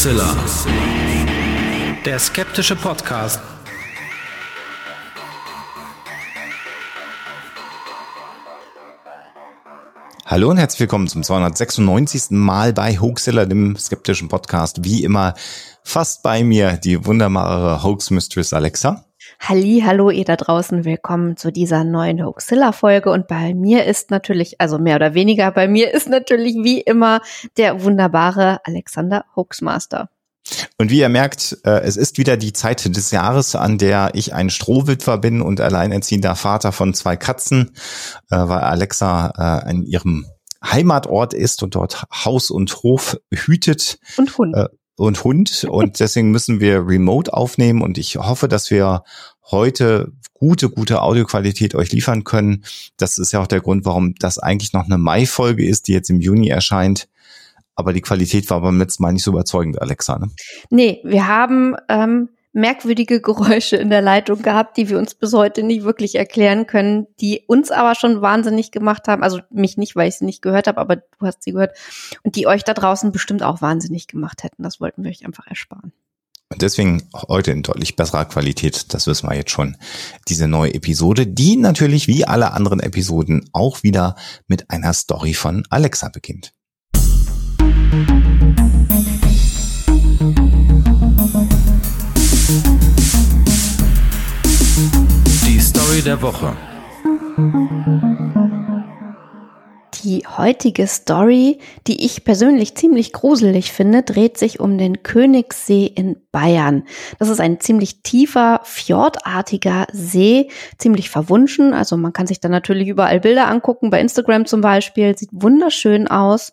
Hoaxilla. Der skeptische Podcast. Hallo und herzlich willkommen zum 296. Mal bei Hoaxilla, dem skeptischen Podcast. Wie immer fast bei mir die wunderbare Hoax Mistress Alexa. Halli, hallo ihr da draußen, willkommen zu dieser neuen Hoaxilla-Folge. Und bei mir ist natürlich, also mehr oder weniger, bei mir ist natürlich wie immer der wunderbare Alexander Hoaxmaster. Und wie ihr merkt, äh, es ist wieder die Zeit des Jahres, an der ich ein Strohwitwer bin und alleinerziehender Vater von zwei Katzen, äh, weil Alexa äh, in ihrem Heimatort ist und dort Haus und Hof hütet. Und Hund. Und Hund. Und deswegen müssen wir remote aufnehmen. Und ich hoffe, dass wir heute gute, gute Audioqualität euch liefern können. Das ist ja auch der Grund, warum das eigentlich noch eine Mai-Folge ist, die jetzt im Juni erscheint. Aber die Qualität war beim letzten Mal nicht so überzeugend, Alexa. Ne? Nee, wir haben ähm, merkwürdige Geräusche in der Leitung gehabt, die wir uns bis heute nicht wirklich erklären können, die uns aber schon wahnsinnig gemacht haben. Also mich nicht, weil ich sie nicht gehört habe, aber du hast sie gehört. Und die euch da draußen bestimmt auch wahnsinnig gemacht hätten. Das wollten wir euch einfach ersparen. Und deswegen heute in deutlich besserer Qualität, das wissen wir jetzt schon, diese neue Episode, die natürlich wie alle anderen Episoden auch wieder mit einer Story von Alexa beginnt. Die Story der Woche. Die heutige Story, die ich persönlich ziemlich gruselig finde, dreht sich um den Königssee in Bayern. Das ist ein ziemlich tiefer, fjordartiger See, ziemlich verwunschen. Also man kann sich da natürlich überall Bilder angucken, bei Instagram zum Beispiel. Sieht wunderschön aus,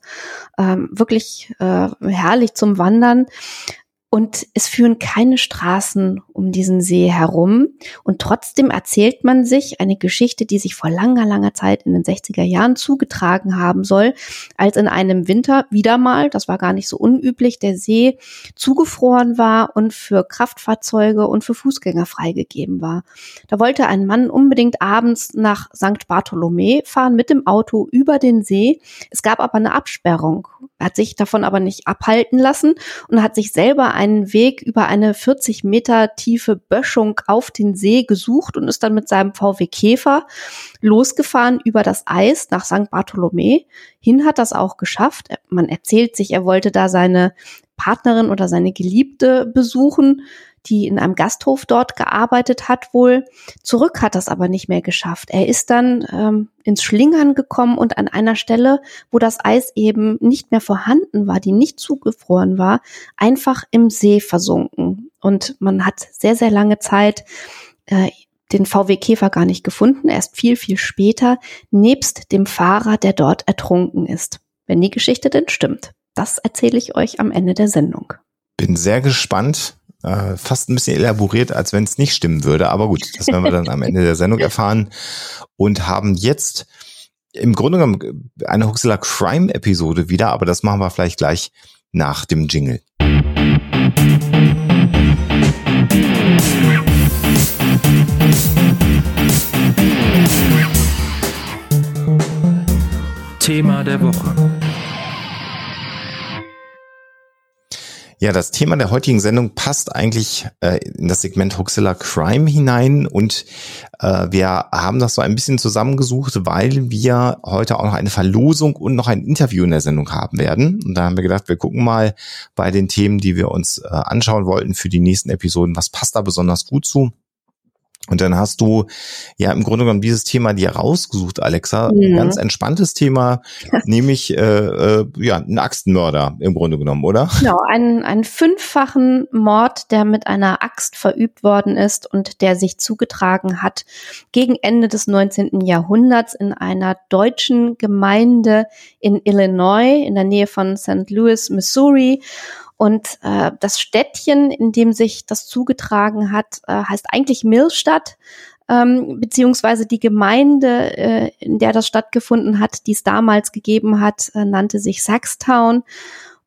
ähm, wirklich äh, herrlich zum Wandern. Und es führen keine Straßen um diesen See herum. Und trotzdem erzählt man sich eine Geschichte, die sich vor langer, langer Zeit in den 60er Jahren zugetragen haben soll, als in einem Winter wieder mal, das war gar nicht so unüblich, der See zugefroren war und für Kraftfahrzeuge und für Fußgänger freigegeben war. Da wollte ein Mann unbedingt abends nach St. Bartholomä fahren mit dem Auto über den See. Es gab aber eine Absperrung. Er hat sich davon aber nicht abhalten lassen und hat sich selber einen Weg über eine 40 Meter tiefe Böschung auf den See gesucht und ist dann mit seinem VW Käfer losgefahren über das Eis nach St. Bartholomä. Hin hat das auch geschafft. Man erzählt sich, er wollte da seine Partnerin oder seine Geliebte besuchen die in einem Gasthof dort gearbeitet hat wohl. Zurück hat das aber nicht mehr geschafft. Er ist dann ähm, ins Schlingern gekommen und an einer Stelle, wo das Eis eben nicht mehr vorhanden war, die nicht zugefroren war, einfach im See versunken. Und man hat sehr, sehr lange Zeit äh, den VW Käfer gar nicht gefunden, erst viel, viel später, nebst dem Fahrer, der dort ertrunken ist. Wenn die Geschichte denn stimmt. Das erzähle ich euch am Ende der Sendung. Bin sehr gespannt äh, fast ein bisschen elaboriert, als wenn es nicht stimmen würde. Aber gut, das werden wir dann am Ende der Sendung erfahren und haben jetzt im Grunde genommen eine Huxela Crime Episode wieder, aber das machen wir vielleicht gleich nach dem Jingle. Thema der Woche. Ja, das Thema der heutigen Sendung passt eigentlich äh, in das Segment Hoxilla Crime hinein und äh, wir haben das so ein bisschen zusammengesucht, weil wir heute auch noch eine Verlosung und noch ein Interview in der Sendung haben werden. Und da haben wir gedacht, wir gucken mal bei den Themen, die wir uns äh, anschauen wollten für die nächsten Episoden, was passt da besonders gut zu. Und dann hast du ja im Grunde genommen dieses Thema dir rausgesucht, Alexa. Mhm. Ein ganz entspanntes Thema, nämlich äh, äh, ja, ein Axtmörder im Grunde genommen, oder? Genau, einen, einen fünffachen Mord, der mit einer Axt verübt worden ist und der sich zugetragen hat gegen Ende des 19. Jahrhunderts in einer deutschen Gemeinde in Illinois, in der Nähe von St. Louis, Missouri. Und äh, das Städtchen, in dem sich das zugetragen hat, äh, heißt eigentlich Millstadt, ähm, beziehungsweise die Gemeinde, äh, in der das stattgefunden hat, die es damals gegeben hat, äh, nannte sich Saxtown.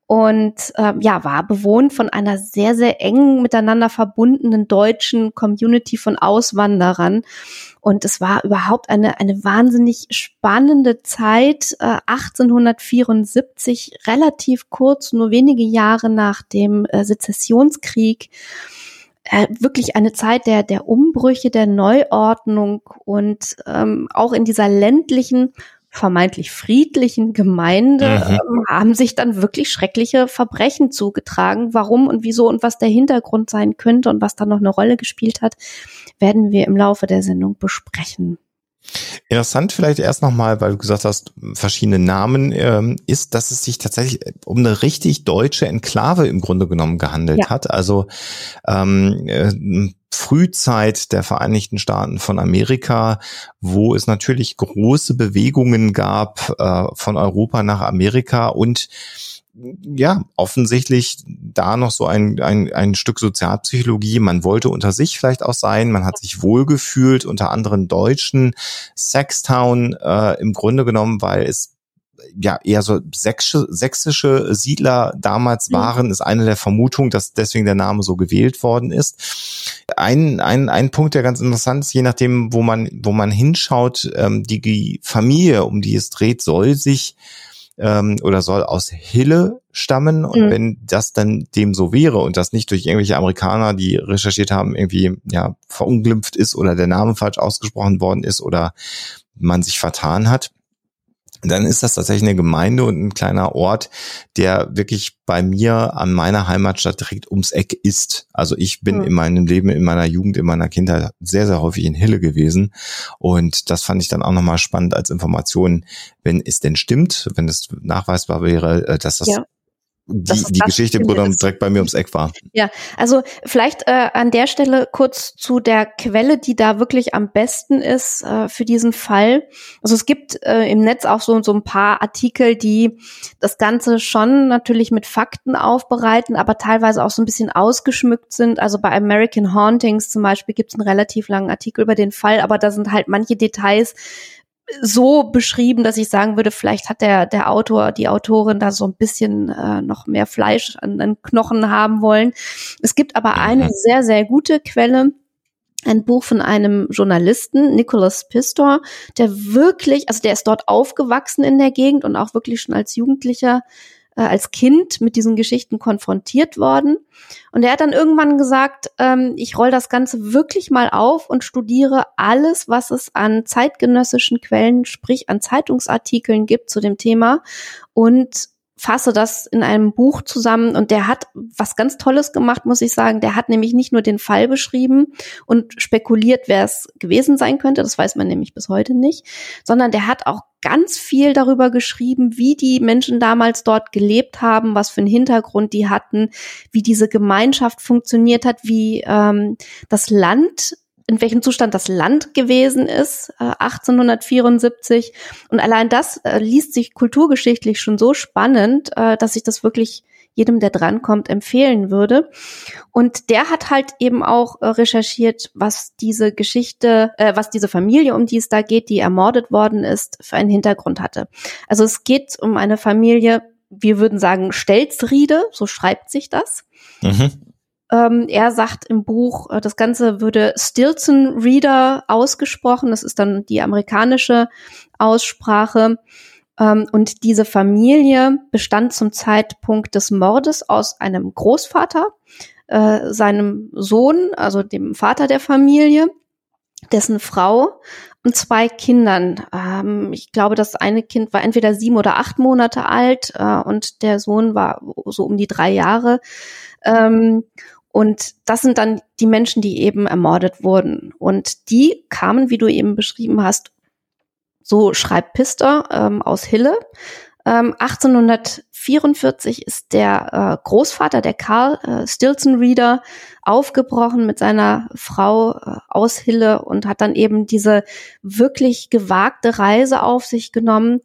und äh, ja, war bewohnt von einer sehr, sehr eng miteinander verbundenen deutschen Community von Auswanderern. Und es war überhaupt eine, eine wahnsinnig spannende Zeit, äh, 1874, relativ kurz, nur wenige Jahre nach dem äh, Sezessionskrieg. Äh, wirklich eine Zeit der, der Umbrüche, der Neuordnung und ähm, auch in dieser ländlichen vermeintlich friedlichen Gemeinde mhm. ähm, haben sich dann wirklich schreckliche Verbrechen zugetragen. Warum und wieso und was der Hintergrund sein könnte und was da noch eine Rolle gespielt hat, werden wir im Laufe der Sendung besprechen. Interessant vielleicht erst nochmal, weil du gesagt hast, verschiedene Namen, ähm, ist, dass es sich tatsächlich um eine richtig deutsche Enklave im Grunde genommen gehandelt ja. hat. Also ähm, äh, Frühzeit der Vereinigten Staaten von Amerika, wo es natürlich große Bewegungen gab äh, von Europa nach Amerika und ja, offensichtlich da noch so ein, ein, ein Stück Sozialpsychologie. Man wollte unter sich vielleicht auch sein, man hat sich wohlgefühlt, unter anderen Deutschen. Sextown äh, im Grunde genommen, weil es ja eher so sächsische, sächsische Siedler damals mhm. waren, ist eine der Vermutungen, dass deswegen der Name so gewählt worden ist. Ein, ein, ein Punkt, der ganz interessant ist, je nachdem, wo man, wo man hinschaut, ähm, die Familie, um die es dreht, soll sich ähm, oder soll aus Hille stammen. Und mhm. wenn das dann dem so wäre und das nicht durch irgendwelche Amerikaner, die recherchiert haben, irgendwie ja verunglimpft ist oder der Name falsch ausgesprochen worden ist oder man sich vertan hat, dann ist das tatsächlich eine Gemeinde und ein kleiner Ort, der wirklich bei mir an meiner Heimatstadt direkt ums Eck ist. Also ich bin mhm. in meinem Leben, in meiner Jugend, in meiner Kindheit sehr, sehr häufig in Hille gewesen. Und das fand ich dann auch nochmal spannend als Information, wenn es denn stimmt, wenn es nachweisbar wäre, äh, dass das ja die, die Geschichte im Grunde direkt bei mir ums Eck war. Ja, also vielleicht äh, an der Stelle kurz zu der Quelle, die da wirklich am besten ist äh, für diesen Fall. Also es gibt äh, im Netz auch so, so ein paar Artikel, die das Ganze schon natürlich mit Fakten aufbereiten, aber teilweise auch so ein bisschen ausgeschmückt sind. Also bei American Hauntings zum Beispiel gibt es einen relativ langen Artikel über den Fall, aber da sind halt manche Details so beschrieben, dass ich sagen würde, vielleicht hat der, der Autor, die Autorin da so ein bisschen äh, noch mehr Fleisch an den Knochen haben wollen. Es gibt aber eine sehr, sehr gute Quelle, ein Buch von einem Journalisten, Nicholas Pistor, der wirklich, also der ist dort aufgewachsen in der Gegend und auch wirklich schon als Jugendlicher als Kind mit diesen Geschichten konfrontiert worden. Und er hat dann irgendwann gesagt, ähm, ich roll das Ganze wirklich mal auf und studiere alles, was es an zeitgenössischen Quellen, sprich an Zeitungsartikeln gibt zu dem Thema und fasse das in einem Buch zusammen und der hat was ganz Tolles gemacht, muss ich sagen. Der hat nämlich nicht nur den Fall beschrieben und spekuliert, wer es gewesen sein könnte, das weiß man nämlich bis heute nicht, sondern der hat auch ganz viel darüber geschrieben, wie die Menschen damals dort gelebt haben, was für einen Hintergrund die hatten, wie diese Gemeinschaft funktioniert hat, wie ähm, das Land in welchem Zustand das Land gewesen ist, äh, 1874. Und allein das äh, liest sich kulturgeschichtlich schon so spannend, äh, dass ich das wirklich jedem, der drankommt, empfehlen würde. Und der hat halt eben auch äh, recherchiert, was diese Geschichte, äh, was diese Familie, um die es da geht, die ermordet worden ist, für einen Hintergrund hatte. Also es geht um eine Familie, wir würden sagen Stelzriede, so schreibt sich das. Mhm. Ähm, er sagt im Buch, äh, das Ganze würde Stilton Reader ausgesprochen. Das ist dann die amerikanische Aussprache. Ähm, und diese Familie bestand zum Zeitpunkt des Mordes aus einem Großvater, äh, seinem Sohn, also dem Vater der Familie, dessen Frau und zwei Kindern. Ähm, ich glaube, das eine Kind war entweder sieben oder acht Monate alt äh, und der Sohn war so um die drei Jahre. Ähm, und das sind dann die Menschen, die eben ermordet wurden. Und die kamen, wie du eben beschrieben hast, so schreibt Pister ähm, aus Hille. Ähm, 1844 ist der äh, Großvater, der Karl äh, Stilson Reader, aufgebrochen mit seiner Frau äh, aus Hille und hat dann eben diese wirklich gewagte Reise auf sich genommen,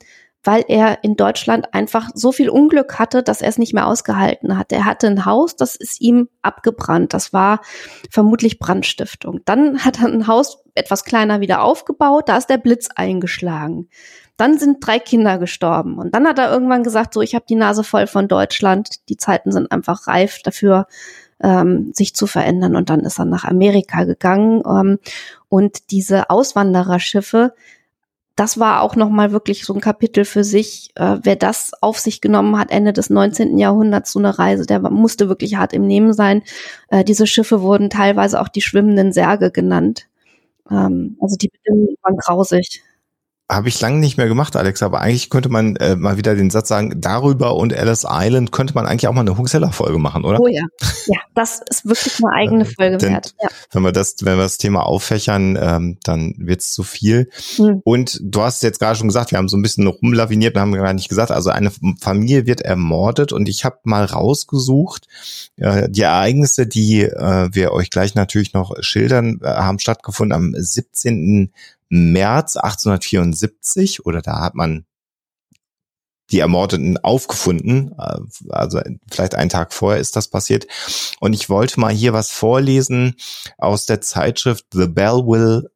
weil er in Deutschland einfach so viel Unglück hatte, dass er es nicht mehr ausgehalten hat. Er hatte ein Haus, das ist ihm abgebrannt. Das war vermutlich Brandstiftung. Dann hat er ein Haus etwas kleiner wieder aufgebaut, da ist der Blitz eingeschlagen. Dann sind drei Kinder gestorben. Und dann hat er irgendwann gesagt, so, ich habe die Nase voll von Deutschland. Die Zeiten sind einfach reif dafür, ähm, sich zu verändern. Und dann ist er nach Amerika gegangen. Ähm, und diese Auswandererschiffe, das war auch nochmal wirklich so ein Kapitel für sich. Äh, wer das auf sich genommen hat, Ende des 19. Jahrhunderts, so eine Reise, der musste wirklich hart im Nehmen sein. Äh, diese Schiffe wurden teilweise auch die schwimmenden Särge genannt. Ähm, also die Bedingungen waren grausig. Habe ich lange nicht mehr gemacht, Alex, aber eigentlich könnte man äh, mal wieder den Satz sagen, darüber und Ellis Island könnte man eigentlich auch mal eine Huxella-Folge machen, oder? Oh ja. Ja, das ist wirklich eine eigene äh, Folge Denn, wert. Ja. Wenn wir das, wenn wir das Thema auffächern, ähm, dann wird es zu viel. Hm. Und du hast jetzt gerade schon gesagt, wir haben so ein bisschen rumlaviniert und haben gar nicht gesagt, also eine Familie wird ermordet und ich habe mal rausgesucht, äh, die Ereignisse, die äh, wir euch gleich natürlich noch schildern, äh, haben stattgefunden am 17. März 1874 oder da hat man die Ermordeten aufgefunden. Äh, also vielleicht einen Tag vorher ist das passiert. Und ich wollte mal hier was vorlesen aus der Zeitschrift The Belleville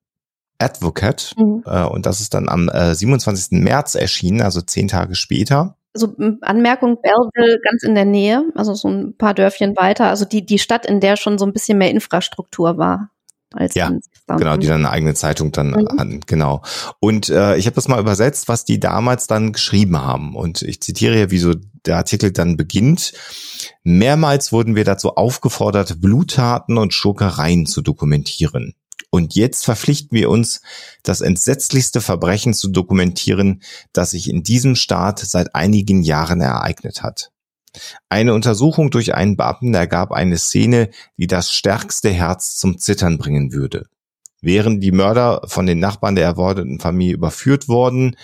Advocate. Mhm. Äh, und das ist dann am 27. Äh, März erschienen, also zehn Tage später. Also Anmerkung, Belleville ganz in der Nähe, also so ein paar Dörfchen weiter. Also die, die Stadt, in der schon so ein bisschen mehr Infrastruktur war als ja, genau, die dann eine eigene Zeitung dann mhm. hatten, genau. Und äh, ich habe das mal übersetzt, was die damals dann geschrieben haben. Und ich zitiere hier, wie so der Artikel dann beginnt. Mehrmals wurden wir dazu aufgefordert, Bluttaten und Schurkereien zu dokumentieren. Und jetzt verpflichten wir uns, das entsetzlichste Verbrechen zu dokumentieren, das sich in diesem Staat seit einigen Jahren ereignet hat. Eine Untersuchung durch einen Beamten ergab eine Szene, die das stärkste Herz zum Zittern bringen würde. Wären die Mörder von den Nachbarn der ermordeten Familie überführt worden,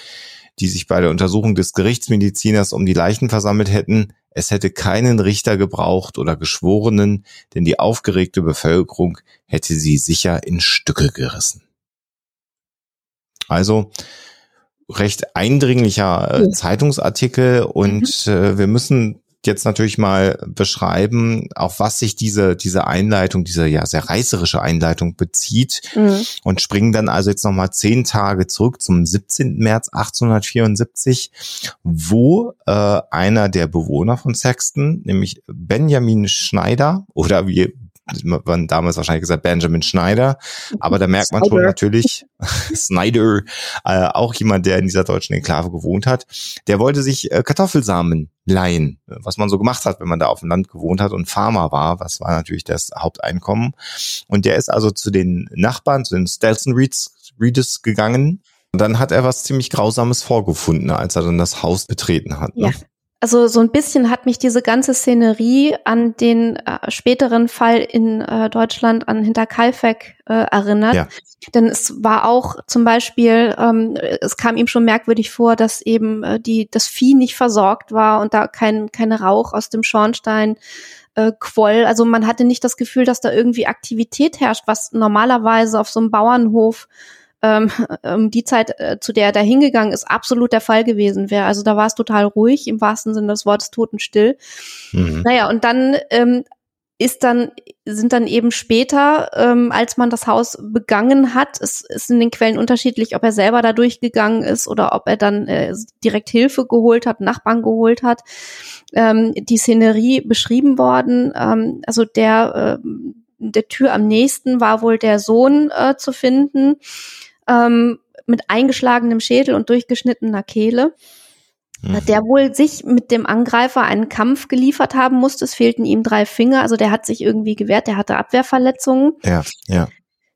die sich bei der Untersuchung des Gerichtsmediziners um die Leichen versammelt hätten, es hätte keinen Richter gebraucht oder Geschworenen, denn die aufgeregte Bevölkerung hätte sie sicher in Stücke gerissen. Also recht eindringlicher äh, Zeitungsartikel und mhm. äh, wir müssen jetzt natürlich mal beschreiben, auf was sich diese, diese Einleitung, diese ja sehr reißerische Einleitung bezieht mhm. und springen dann also jetzt nochmal zehn Tage zurück zum 17. März 1874, wo äh, einer der Bewohner von Sexton, nämlich Benjamin Schneider oder wie man damals wahrscheinlich gesagt Benjamin Schneider, aber da merkt man schon natürlich Snyder, äh, auch jemand, der in dieser deutschen Enklave gewohnt hat, der wollte sich äh, Kartoffelsamen leihen, was man so gemacht hat, wenn man da auf dem Land gewohnt hat und Farmer war, was war natürlich das Haupteinkommen. Und der ist also zu den Nachbarn, zu den Stelson Reeds, Reeds gegangen und dann hat er was ziemlich Grausames vorgefunden, als er dann das Haus betreten hat. Ne? Ja, also so ein bisschen hat mich diese ganze Szenerie an den äh, späteren Fall in äh, Deutschland an Hinterkaifeck äh, erinnert. Ja. Denn es war auch zum Beispiel, ähm, es kam ihm schon merkwürdig vor, dass eben äh, die das Vieh nicht versorgt war und da kein kein Rauch aus dem Schornstein äh, quoll. Also man hatte nicht das Gefühl, dass da irgendwie Aktivität herrscht, was normalerweise auf so einem Bauernhof ähm, ähm, die Zeit, äh, zu der er da hingegangen ist, absolut der Fall gewesen wäre. Also da war es total ruhig, im wahrsten Sinne des Wortes totenstill. Mhm. Naja, und dann ähm, ist dann, sind dann eben später, ähm, als man das Haus begangen hat, es ist in den Quellen unterschiedlich, ob er selber da durchgegangen ist oder ob er dann äh, direkt Hilfe geholt hat, Nachbarn geholt hat, ähm, die Szenerie beschrieben worden. Ähm, also der, äh, der Tür am nächsten war wohl der Sohn äh, zu finden ähm, mit eingeschlagenem Schädel und durchgeschnittener Kehle, mhm. der wohl sich mit dem Angreifer einen Kampf geliefert haben musste. Es fehlten ihm drei Finger, also der hat sich irgendwie gewehrt, der hatte Abwehrverletzungen. Ja, ja.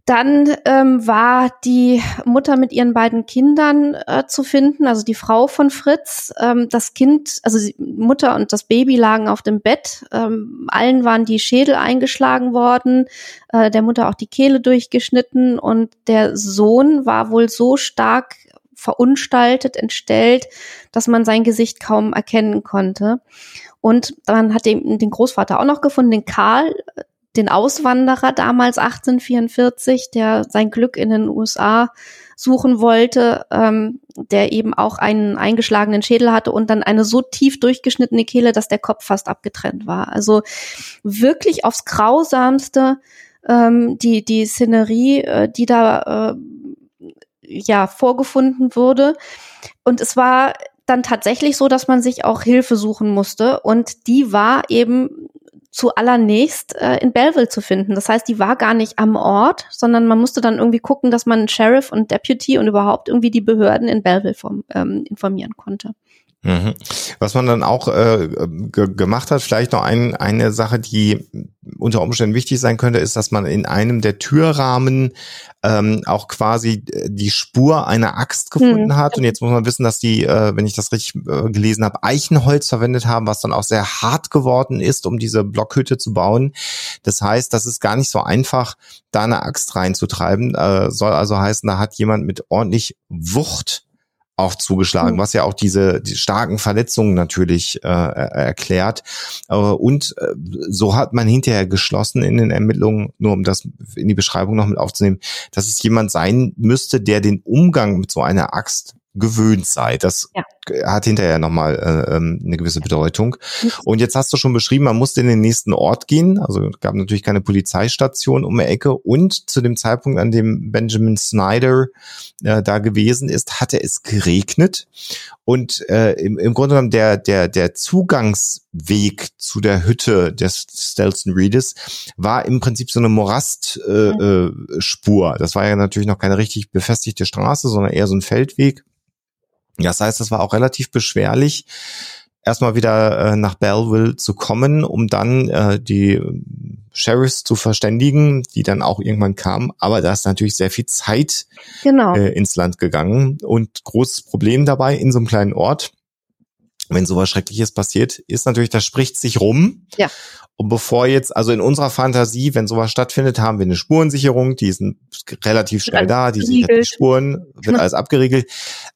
Dann ähm, war die Mutter mit ihren beiden Kindern äh, zu finden, also die Frau von Fritz. Ähm, das Kind, also die Mutter und das Baby lagen auf dem Bett. Ähm, allen waren die Schädel eingeschlagen worden, äh, der Mutter auch die Kehle durchgeschnitten und der Sohn war wohl so stark verunstaltet, entstellt, dass man sein Gesicht kaum erkennen konnte. Und dann hat den, den Großvater auch noch gefunden, den Karl, den Auswanderer damals 1844, der sein Glück in den USA suchen wollte, ähm, der eben auch einen eingeschlagenen Schädel hatte und dann eine so tief durchgeschnittene Kehle, dass der Kopf fast abgetrennt war. Also wirklich aufs Grausamste ähm, die, die Szenerie, äh, die da äh, ja vorgefunden wurde. Und es war dann tatsächlich so, dass man sich auch Hilfe suchen musste. Und die war eben zu allernächst äh, in Belleville zu finden. Das heißt, die war gar nicht am Ort, sondern man musste dann irgendwie gucken, dass man Sheriff und Deputy und überhaupt irgendwie die Behörden in Belleville vom, ähm, informieren konnte. Mhm. Was man dann auch äh, gemacht hat, vielleicht noch ein, eine Sache, die unter Umständen wichtig sein könnte, ist, dass man in einem der Türrahmen ähm, auch quasi die Spur einer Axt gefunden mhm. hat. Und jetzt muss man wissen, dass die, äh, wenn ich das richtig äh, gelesen habe, Eichenholz verwendet haben, was dann auch sehr hart geworden ist, um diese Blockhütte zu bauen. Das heißt, das ist gar nicht so einfach, da eine Axt reinzutreiben. Äh, soll also heißen, da hat jemand mit ordentlich Wucht auch zugeschlagen, mhm. was ja auch diese die starken Verletzungen natürlich äh, erklärt. Äh, und äh, so hat man hinterher geschlossen in den Ermittlungen, nur um das in die Beschreibung noch mit aufzunehmen, dass es jemand sein müsste, der den Umgang mit so einer Axt gewöhnt sei. Das ja. Hat hinterher nochmal äh, ähm, eine gewisse Bedeutung. Und jetzt hast du schon beschrieben, man musste in den nächsten Ort gehen. Also gab natürlich keine Polizeistation um die Ecke. Und zu dem Zeitpunkt, an dem Benjamin Snyder äh, da gewesen ist, hatte es geregnet. Und äh, im, im Grunde genommen der, der, der Zugangsweg zu der Hütte des Stelson Reedes war im Prinzip so eine Morastspur. Äh, äh, Spur. das war ja natürlich noch keine richtig befestigte Straße, sondern eher so ein Feldweg. Das heißt, es war auch relativ beschwerlich, erstmal wieder äh, nach Belleville zu kommen, um dann äh, die Sheriffs zu verständigen, die dann auch irgendwann kamen. Aber da ist natürlich sehr viel Zeit genau. äh, ins Land gegangen. Und großes Problem dabei in so einem kleinen Ort, wenn sowas Schreckliches passiert, ist natürlich, das spricht sich rum. Ja. Und bevor jetzt, also in unserer Fantasie, wenn sowas stattfindet, haben wir eine Spurensicherung, die ist relativ schnell da, die sichert die Spuren, wird alles abgeriegelt.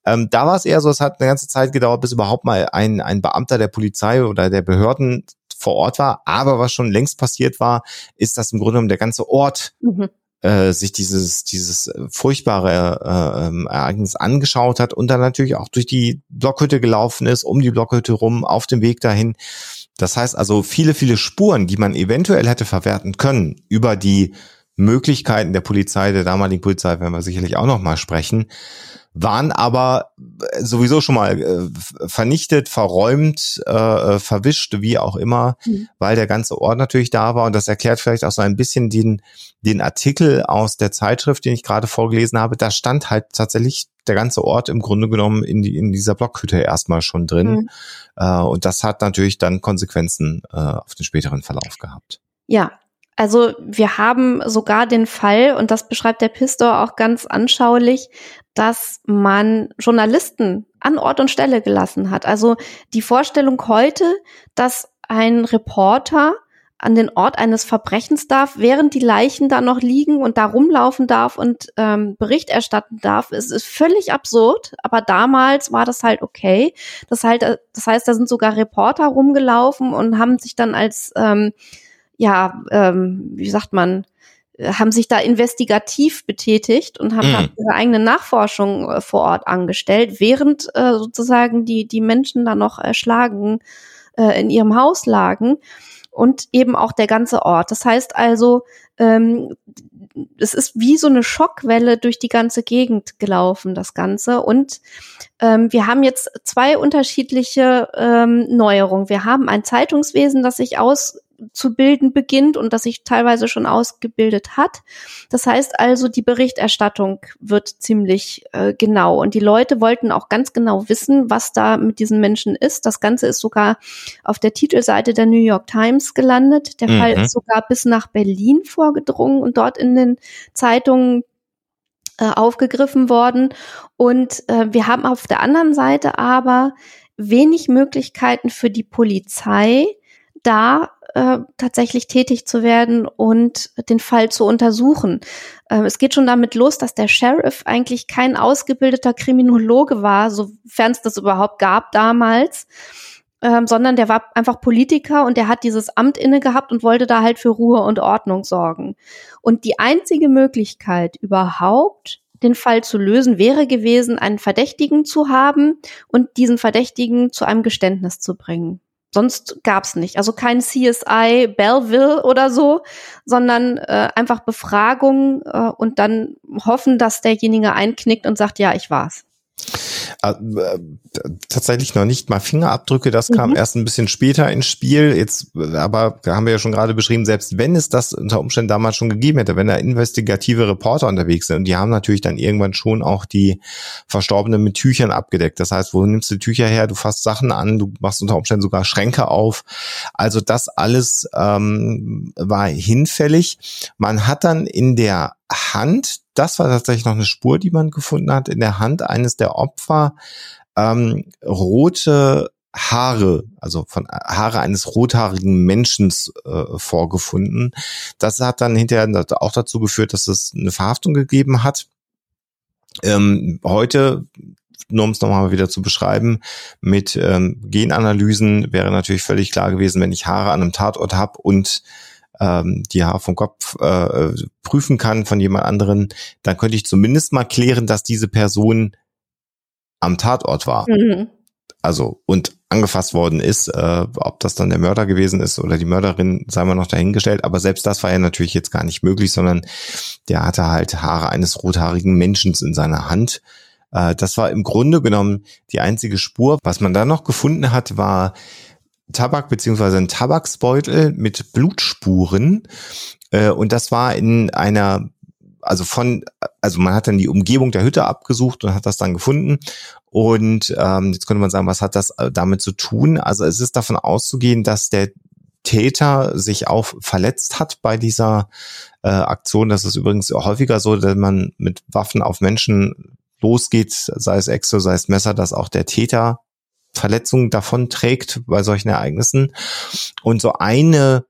Ähm, da war es eher so, es hat eine ganze Zeit gedauert, bis überhaupt mal ein, ein Beamter der Polizei oder der Behörden vor Ort war. Aber was schon längst passiert war, ist, dass im Grunde genommen der ganze Ort mhm. äh, sich dieses, dieses furchtbare äh, ähm, Ereignis angeschaut hat und dann natürlich auch durch die Blockhütte gelaufen ist, um die Blockhütte rum, auf dem Weg dahin. Das heißt also, viele, viele Spuren, die man eventuell hätte verwerten können über die Möglichkeiten der Polizei, der damaligen Polizei, werden wir sicherlich auch noch mal sprechen, waren aber äh, sowieso schon mal äh, vernichtet, verräumt, äh, verwischt, wie auch immer, mhm. weil der ganze Ort natürlich da war. Und das erklärt vielleicht auch so ein bisschen den, den Artikel aus der Zeitschrift, den ich gerade vorgelesen habe. Da stand halt tatsächlich der ganze Ort im Grunde genommen in, die, in dieser Blockhütte erstmal schon drin. Mhm. Äh, und das hat natürlich dann Konsequenzen äh, auf den späteren Verlauf gehabt. Ja, also wir haben sogar den Fall, und das beschreibt der Pistor auch ganz anschaulich, dass man Journalisten an Ort und Stelle gelassen hat. Also die Vorstellung heute, dass ein Reporter an den Ort eines Verbrechens darf, während die Leichen da noch liegen und da rumlaufen darf und ähm, Bericht erstatten darf, ist, ist völlig absurd. Aber damals war das halt okay. Das, halt, das heißt, da sind sogar Reporter rumgelaufen und haben sich dann als, ähm, ja, ähm, wie sagt man, haben sich da investigativ betätigt und haben mhm. ihre eigene Nachforschung äh, vor Ort angestellt, während äh, sozusagen die, die Menschen da noch erschlagen äh, in ihrem Haus lagen und eben auch der ganze Ort. Das heißt also, ähm, es ist wie so eine Schockwelle durch die ganze Gegend gelaufen, das Ganze. Und ähm, wir haben jetzt zwei unterschiedliche ähm, Neuerungen. Wir haben ein Zeitungswesen, das sich aus zu bilden beginnt und das sich teilweise schon ausgebildet hat. Das heißt also, die Berichterstattung wird ziemlich äh, genau und die Leute wollten auch ganz genau wissen, was da mit diesen Menschen ist. Das Ganze ist sogar auf der Titelseite der New York Times gelandet. Der mhm. Fall ist sogar bis nach Berlin vorgedrungen und dort in den Zeitungen äh, aufgegriffen worden. Und äh, wir haben auf der anderen Seite aber wenig Möglichkeiten für die Polizei, da äh, tatsächlich tätig zu werden und den Fall zu untersuchen. Äh, es geht schon damit los, dass der Sheriff eigentlich kein ausgebildeter Kriminologe war, sofern es das überhaupt gab damals. ähm, sondern der war einfach Politiker und der hat dieses Amt inne gehabt und wollte da halt für Ruhe und Ordnung sorgen. Und die einzige Möglichkeit überhaupt, den Fall zu lösen, wäre gewesen, einen Verdächtigen zu haben und diesen Verdächtigen zu einem Geständnis zu bringen. Sonst gab's nicht. Also kein CSI Belleville oder so, sondern äh, einfach Befragung äh, und dann hoffen, dass derjenige einknickt und sagt, ja, ich war's. Äh, tatsächlich noch nicht mal Fingerabdrücke, das kam mhm. erst ein bisschen später ins Spiel. Jetzt, aber haben wir ja schon gerade beschrieben, selbst wenn es das unter Umständen damals schon gegeben hätte, wenn da investigative Reporter unterwegs sind und die haben natürlich dann irgendwann schon auch die Verstorbenen mit Tüchern abgedeckt. Das heißt, wo nimmst du Tücher her? Du fasst Sachen an, du machst unter Umständen sogar Schränke auf. Also das alles ähm, war hinfällig. Man hat dann in der Hand, das war tatsächlich noch eine Spur, die man gefunden hat, in der Hand eines der Opfer ähm, rote Haare, also von Haare eines rothaarigen Menschen äh, vorgefunden. Das hat dann hinterher auch dazu geführt, dass es eine Verhaftung gegeben hat. Ähm, heute, nur um es nochmal wieder zu beschreiben, mit ähm, Genanalysen wäre natürlich völlig klar gewesen, wenn ich Haare an einem Tatort habe und ähm, die Haar vom Kopf äh, prüfen kann von jemand anderen, dann könnte ich zumindest mal klären, dass diese Person am Tatort war. Mhm. Also und angefasst worden ist, äh, ob das dann der Mörder gewesen ist oder die Mörderin, sei mal noch dahingestellt. Aber selbst das war ja natürlich jetzt gar nicht möglich, sondern der hatte halt Haare eines rothaarigen Menschen in seiner Hand. Äh, das war im Grunde genommen die einzige Spur. Was man dann noch gefunden hat, war Tabak beziehungsweise ein Tabaksbeutel mit Blutspuren. Äh, und das war in einer, also von, also man hat dann die Umgebung der Hütte abgesucht und hat das dann gefunden. Und ähm, jetzt könnte man sagen, was hat das äh, damit zu tun? Also es ist davon auszugehen, dass der Täter sich auch verletzt hat bei dieser äh, Aktion. Das ist übrigens häufiger so, dass man mit Waffen auf Menschen losgeht, sei es Exo, sei es Messer, dass auch der Täter Verletzungen davon trägt bei solchen Ereignissen. Und so eine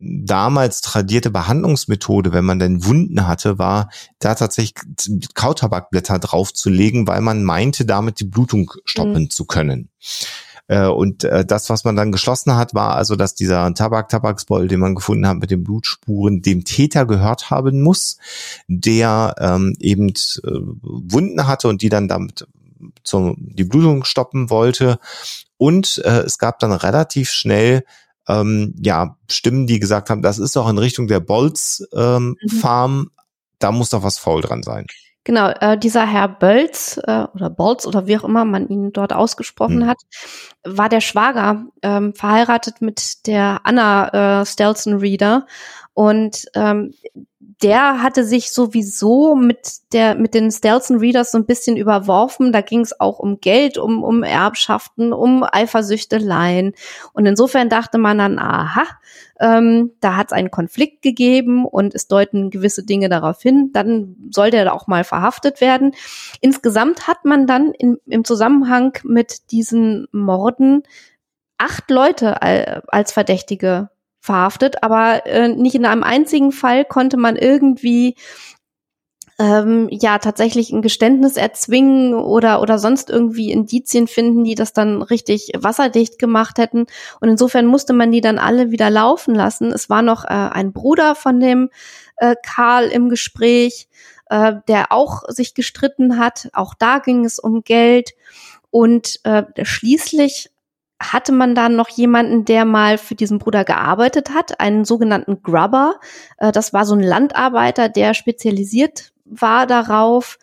damals tradierte Behandlungsmethode, wenn man denn Wunden hatte, war da tatsächlich Kautabakblätter draufzulegen, weil man meinte, damit die Blutung stoppen mhm. zu können. Äh, und äh, das, was man dann geschlossen hat, war also, dass dieser Tabak-Tabaksbeutel, den man gefunden hat mit den Blutspuren, dem Täter gehört haben muss, der ähm, eben äh, Wunden hatte und die dann damit zum, die Blutung stoppen wollte. Und äh, es gab dann relativ schnell ähm, ja Stimmen, die gesagt haben, das ist doch in Richtung der Bolz ähm, mhm. Farm, da muss doch was faul dran sein. Genau, äh, dieser Herr Bölz äh, oder Bolz oder wie auch immer man ihn dort ausgesprochen hm. hat, war der Schwager, ähm, verheiratet mit der Anna äh, Stelson Reader. Und ähm, der hatte sich sowieso mit der mit den Stelson Readers so ein bisschen überworfen. Da ging es auch um Geld, um um Erbschaften, um Eifersüchteleien. Und insofern dachte man dann, aha, ähm, da hat es einen Konflikt gegeben und es deuten gewisse Dinge darauf hin. Dann soll der auch mal verhaftet werden. Insgesamt hat man dann in, im Zusammenhang mit diesen Morden acht Leute als Verdächtige verhaftet, aber äh, nicht in einem einzigen Fall konnte man irgendwie ähm, ja tatsächlich ein Geständnis erzwingen oder oder sonst irgendwie Indizien finden, die das dann richtig wasserdicht gemacht hätten. Und insofern musste man die dann alle wieder laufen lassen. Es war noch äh, ein Bruder von dem äh, Karl im Gespräch, äh, der auch sich gestritten hat. Auch da ging es um Geld. Und äh, schließlich hatte man dann noch jemanden, der mal für diesen Bruder gearbeitet hat, einen sogenannten Grubber. Äh, das war so ein Landarbeiter, der spezialisiert war darauf,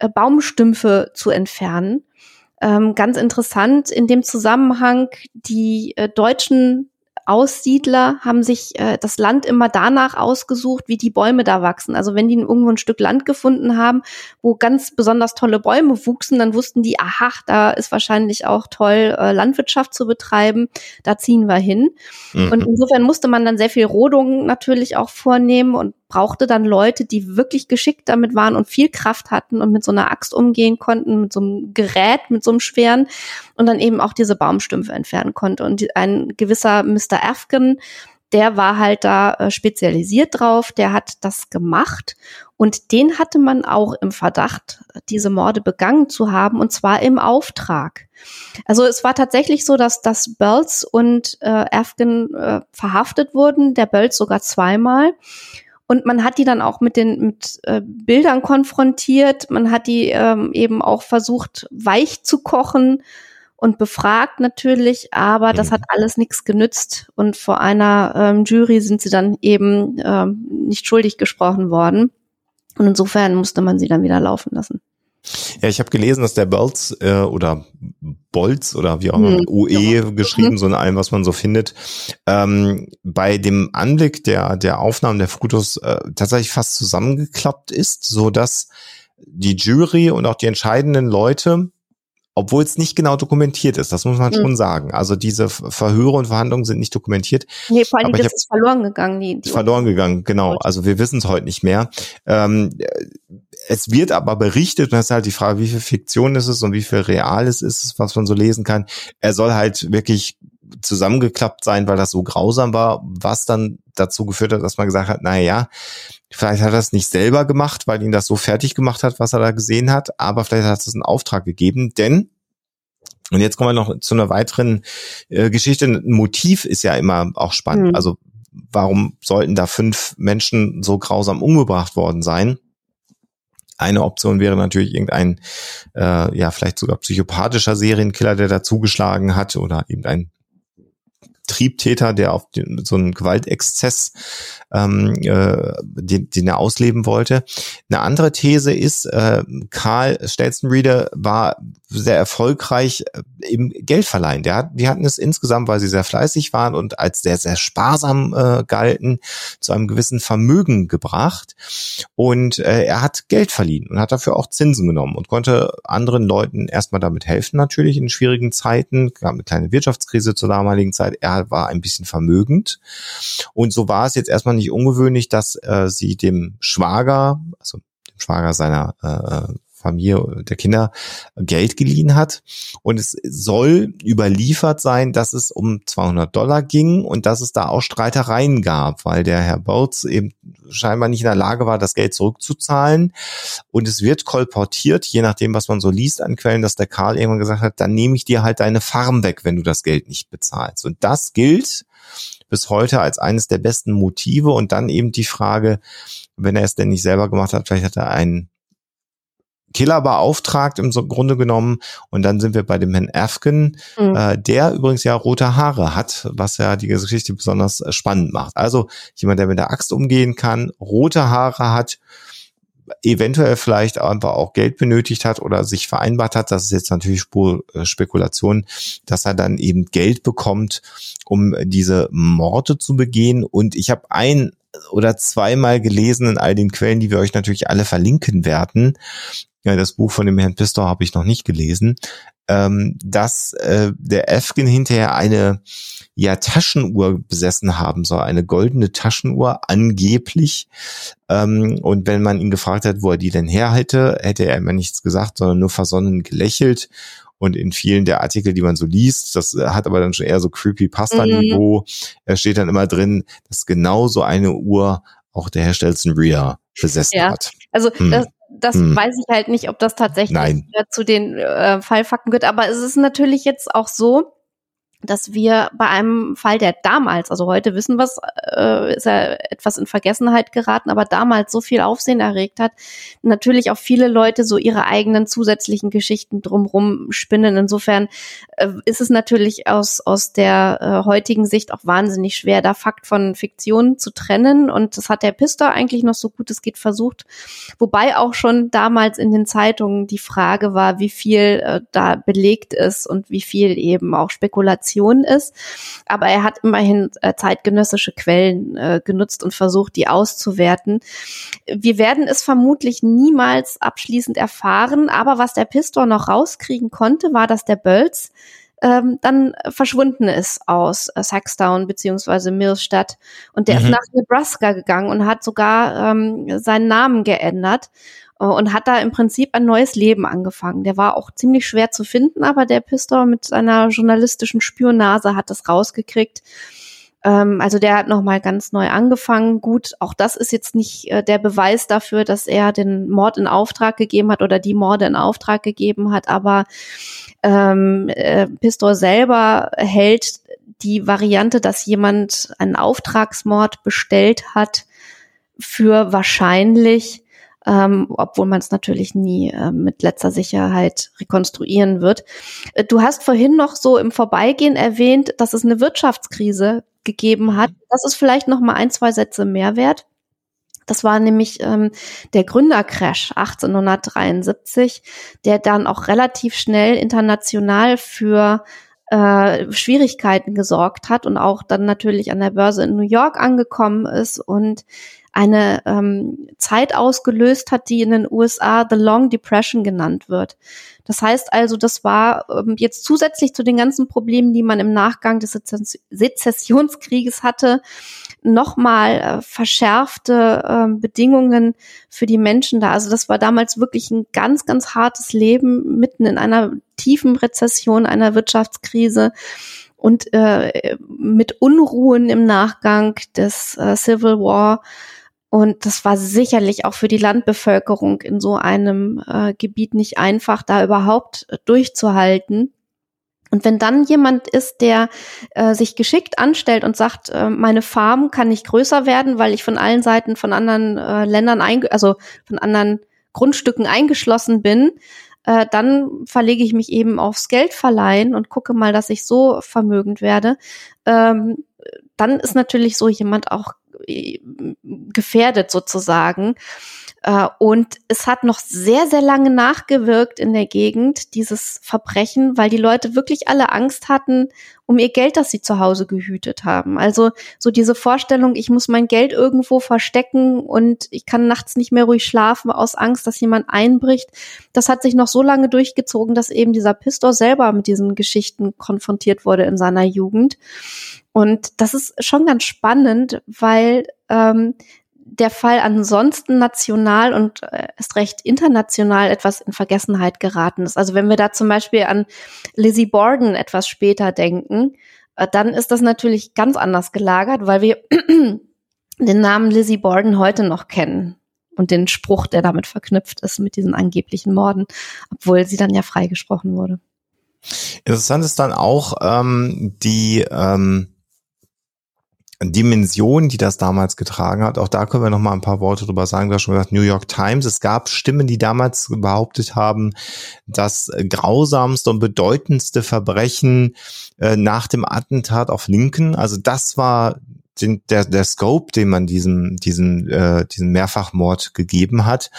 äh, Baumstümpfe zu entfernen. Ähm, ganz interessant in dem Zusammenhang, die äh, deutschen Aussiedler haben sich äh, das Land immer danach ausgesucht, wie die Bäume da wachsen. Also wenn die irgendwo ein Stück Land gefunden haben, wo ganz besonders tolle Bäume wuchsen, dann wussten die, aha, da ist wahrscheinlich auch toll, äh, Landwirtschaft zu betreiben. Da ziehen wir hin. Mhm. Und insofern musste man dann sehr viel Rodung natürlich auch vornehmen und brauchte dann Leute, die wirklich geschickt damit waren und viel Kraft hatten und mit so einer Axt umgehen konnten, mit so einem Gerät, mit so einem schweren und dann eben auch diese Baumstümpfe entfernen konnte. Und ein gewisser Mr. Afghan, der war halt da äh, spezialisiert drauf, der hat das gemacht und den hatte man auch im Verdacht, diese Morde begangen zu haben und zwar im Auftrag. Also es war tatsächlich so, dass das Bells und äh, Afghan äh, verhaftet wurden, der Bells sogar zweimal. Und man hat die dann auch mit den mit äh, Bildern konfrontiert. Man hat die ähm, eben auch versucht weich zu kochen und befragt natürlich, aber das hat mhm. alles nichts genützt und vor einer ähm, Jury sind sie dann eben ähm, nicht schuldig gesprochen worden. Und insofern musste man sie dann wieder laufen lassen. Ja, ich habe gelesen, dass der Bolz äh, oder Bolz oder wie auch immer hm. UE ja. geschrieben, so in allem, was man so findet, ähm, bei dem Anblick der der Aufnahmen der Fotos äh, tatsächlich fast zusammengeklappt ist, so dass die Jury und auch die entscheidenden Leute obwohl es nicht genau dokumentiert ist, das muss man mhm. schon sagen. Also diese Verhöre und Verhandlungen sind nicht dokumentiert. Nee, vor allem, das ist verloren gegangen. Die, die verloren gegangen, genau. Also wir wissen es heute nicht mehr. Ähm, es wird aber berichtet, und das ist halt die Frage, wie viel Fiktion ist es und wie viel real ist es, was man so lesen kann. Er soll halt wirklich zusammengeklappt sein, weil das so grausam war, was dann dazu geführt hat, dass man gesagt hat, na ja, vielleicht hat er es nicht selber gemacht, weil ihn das so fertig gemacht hat, was er da gesehen hat, aber vielleicht hat es einen Auftrag gegeben, denn und jetzt kommen wir noch zu einer weiteren äh, Geschichte. Ein Motiv ist ja immer auch spannend. Mhm. Also warum sollten da fünf Menschen so grausam umgebracht worden sein? Eine Option wäre natürlich irgendein, äh, ja, vielleicht sogar psychopathischer Serienkiller, der da zugeschlagen hat oder eben ein Triebtäter, der auf den, so einen Gewaltexzess, ähm, äh, den, den er ausleben wollte. Eine andere These ist, äh, Karl Stelzenreeder war sehr erfolgreich äh, im Geldverleihen. Der die hatten es insgesamt, weil sie sehr fleißig waren und als sehr, sehr sparsam äh, galten, zu einem gewissen Vermögen gebracht. Und äh, er hat Geld verliehen und hat dafür auch Zinsen genommen und konnte anderen Leuten erstmal damit helfen, natürlich in schwierigen Zeiten. Es gab eine kleine Wirtschaftskrise zur damaligen Zeit. Er war ein bisschen vermögend. Und so war es jetzt erstmal nicht ungewöhnlich, dass äh, sie dem Schwager, also dem Schwager seiner äh, Familie der Kinder Geld geliehen hat. Und es soll überliefert sein, dass es um 200 Dollar ging und dass es da auch Streitereien gab, weil der Herr Bautz eben scheinbar nicht in der Lage war, das Geld zurückzuzahlen. Und es wird kolportiert, je nachdem, was man so liest an Quellen, dass der Karl irgendwann gesagt hat, dann nehme ich dir halt deine Farm weg, wenn du das Geld nicht bezahlst. Und das gilt bis heute als eines der besten Motive. Und dann eben die Frage, wenn er es denn nicht selber gemacht hat, vielleicht hat er einen Killer beauftragt im Grunde genommen. Und dann sind wir bei dem Herrn Afghan, mhm. äh, der übrigens ja rote Haare hat, was ja die Geschichte besonders äh, spannend macht. Also jemand, der mit der Axt umgehen kann, rote Haare hat, eventuell vielleicht einfach auch Geld benötigt hat oder sich vereinbart hat, das ist jetzt natürlich Spur, äh, Spekulation, dass er dann eben Geld bekommt, um diese Morde zu begehen. Und ich habe ein oder zweimal gelesen in all den Quellen, die wir euch natürlich alle verlinken werden, ja, das Buch von dem Herrn Pistor habe ich noch nicht gelesen, ähm, dass äh, der Efkin hinterher eine ja Taschenuhr besessen haben soll, eine goldene Taschenuhr angeblich. Ähm, und wenn man ihn gefragt hat, wo er die denn her hätte, hätte er immer nichts gesagt, sondern nur versonnen gelächelt. Und in vielen der Artikel, die man so liest, das hat aber dann schon eher so creepy Pasta-Niveau, mhm. steht dann immer drin, dass genau so eine Uhr auch der Herr Stelzen Ria besessen ja. hat. Also hm. das, das hm. weiß ich halt nicht, ob das tatsächlich Nein. zu den äh, Fallfakten gehört. Aber es ist natürlich jetzt auch so, dass wir bei einem Fall, der damals, also heute wissen wir es, äh, ist er etwas in Vergessenheit geraten, aber damals so viel Aufsehen erregt hat, natürlich auch viele Leute so ihre eigenen zusätzlichen Geschichten drumrum spinnen. Insofern äh, ist es natürlich aus, aus der äh, heutigen Sicht auch wahnsinnig schwer, da Fakt von Fiktion zu trennen. Und das hat der Pistor eigentlich noch so gut es geht versucht. Wobei auch schon damals in den Zeitungen die Frage war, wie viel äh, da belegt ist und wie viel eben auch Spekulation Information ist. Aber er hat immerhin äh, zeitgenössische Quellen äh, genutzt und versucht, die auszuwerten. Wir werden es vermutlich niemals abschließend erfahren, aber was der Pistor noch rauskriegen konnte, war, dass der Bölz ähm, dann verschwunden ist aus äh, Saxtown beziehungsweise Millstadt. Und der mhm. ist nach Nebraska gegangen und hat sogar ähm, seinen Namen geändert. Äh, und hat da im Prinzip ein neues Leben angefangen. Der war auch ziemlich schwer zu finden, aber der Pistor mit seiner journalistischen Spürnase hat das rausgekriegt. Ähm, also der hat nochmal ganz neu angefangen. Gut, auch das ist jetzt nicht äh, der Beweis dafür, dass er den Mord in Auftrag gegeben hat oder die Morde in Auftrag gegeben hat, aber ähm, äh, Pistor selber hält die Variante, dass jemand einen Auftragsmord bestellt hat, für wahrscheinlich, ähm, obwohl man es natürlich nie äh, mit letzter Sicherheit rekonstruieren wird. Äh, du hast vorhin noch so im Vorbeigehen erwähnt, dass es eine Wirtschaftskrise gegeben hat. Das ist vielleicht noch mal ein, zwei Sätze mehr wert. Das war nämlich ähm, der Gründercrash 1873, der dann auch relativ schnell international für äh, Schwierigkeiten gesorgt hat und auch dann natürlich an der Börse in New York angekommen ist und eine ähm, Zeit ausgelöst hat, die in den USA The Long Depression genannt wird. Das heißt also, das war ähm, jetzt zusätzlich zu den ganzen Problemen, die man im Nachgang des Sezessionskrieges hatte, nochmal äh, verschärfte äh, Bedingungen für die Menschen da. Also das war damals wirklich ein ganz, ganz hartes Leben mitten in einer tiefen Rezession, einer Wirtschaftskrise und äh, mit Unruhen im Nachgang des äh, Civil War. Und das war sicherlich auch für die Landbevölkerung in so einem äh, Gebiet nicht einfach, da überhaupt durchzuhalten. Und wenn dann jemand ist, der äh, sich geschickt anstellt und sagt, äh, meine Farm kann nicht größer werden, weil ich von allen Seiten von anderen äh, Ländern, also von anderen Grundstücken eingeschlossen bin, äh, dann verlege ich mich eben aufs Geld verleihen und gucke mal, dass ich so vermögend werde. Ähm, dann ist natürlich so jemand auch gefährdet sozusagen. Äh, und es hat noch sehr, sehr lange nachgewirkt in der Gegend, dieses Verbrechen, weil die Leute wirklich alle Angst hatten um ihr Geld, das sie zu Hause gehütet haben. Also so diese Vorstellung, ich muss mein Geld irgendwo verstecken und ich kann nachts nicht mehr ruhig schlafen aus Angst, dass jemand einbricht. Das hat sich noch so lange durchgezogen, dass eben dieser Pistor selber mit diesen Geschichten konfrontiert wurde in seiner Jugend. Und das ist schon ganz spannend, weil ähm, der Fall ansonsten national und äh, erst recht international etwas in Vergessenheit geraten ist. Also wenn wir da zum Beispiel an Lizzie Borden etwas später denken, äh, dann ist das natürlich ganz anders gelagert, weil wir den Namen Lizzie Borden heute noch kennen und den Spruch, der damit verknüpft ist mit diesen angeblichen Morden, obwohl sie dann ja freigesprochen wurde. Interessant ist dann auch ähm, die ähm Dimension, die das damals getragen hat. Auch da können wir noch mal ein paar Worte drüber sagen. Du hast schon gesagt, New York Times. Es gab Stimmen, die damals behauptet haben, das grausamste und bedeutendste Verbrechen äh, nach dem Attentat auf Lincoln. Also das war den, der, der Scope, den man diesem, diesen, äh, diesen Mehrfachmord gegeben hat.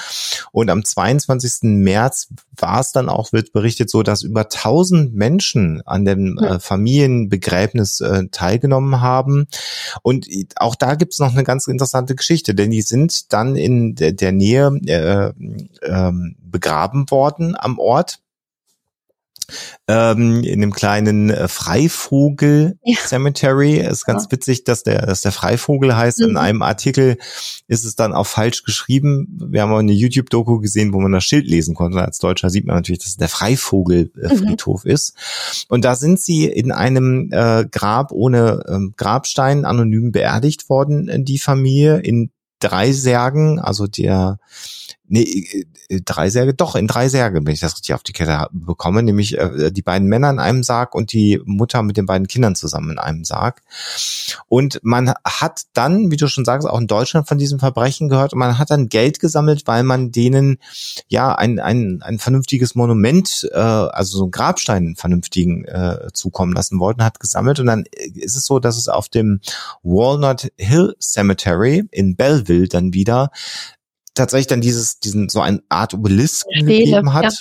Und am 22. März war es dann auch, wird berichtet, so, dass über 1000 Menschen an dem äh, Familienbegräbnis äh, teilgenommen haben. Und auch da gibt's noch eine ganz interessante Geschichte, denn die sind dann in der, der Nähe äh, äh, begraben worden am Ort ähm, in dem kleinen äh, Freivogel ja. Cemetery. Es ist ganz ja. witzig, dass der, dass der Freivogel heißt. Mhm. In einem Artikel ist es dann auch falsch geschrieben. Wir haben auch eine YouTube-Doku gesehen, wo man das Schild lesen konnte. Als Deutscher sieht man natürlich, dass es der Freivogelfriedhof mhm. ist. Und da sind sie in einem äh, Grab ohne ähm, Grabstein anonym beerdigt worden, die Familie, in drei Särgen, also der nee, äh, drei Särge, doch, in drei Särge, wenn ich das richtig auf die Kette bekomme, nämlich äh, die beiden Männer in einem Sarg und die Mutter mit den beiden Kindern zusammen in einem Sarg. Und man hat dann, wie du schon sagst, auch in Deutschland von diesem Verbrechen gehört und man hat dann Geld gesammelt, weil man denen ja ein, ein, ein vernünftiges Monument, äh, also so ein Grabstein vernünftigen äh, zukommen lassen wollten, hat gesammelt und dann ist es so, dass es auf dem Walnut Hill Cemetery in Belleville dann wieder tatsächlich dann dieses, diesen, so eine Art Obelisk gegeben hat. Ja.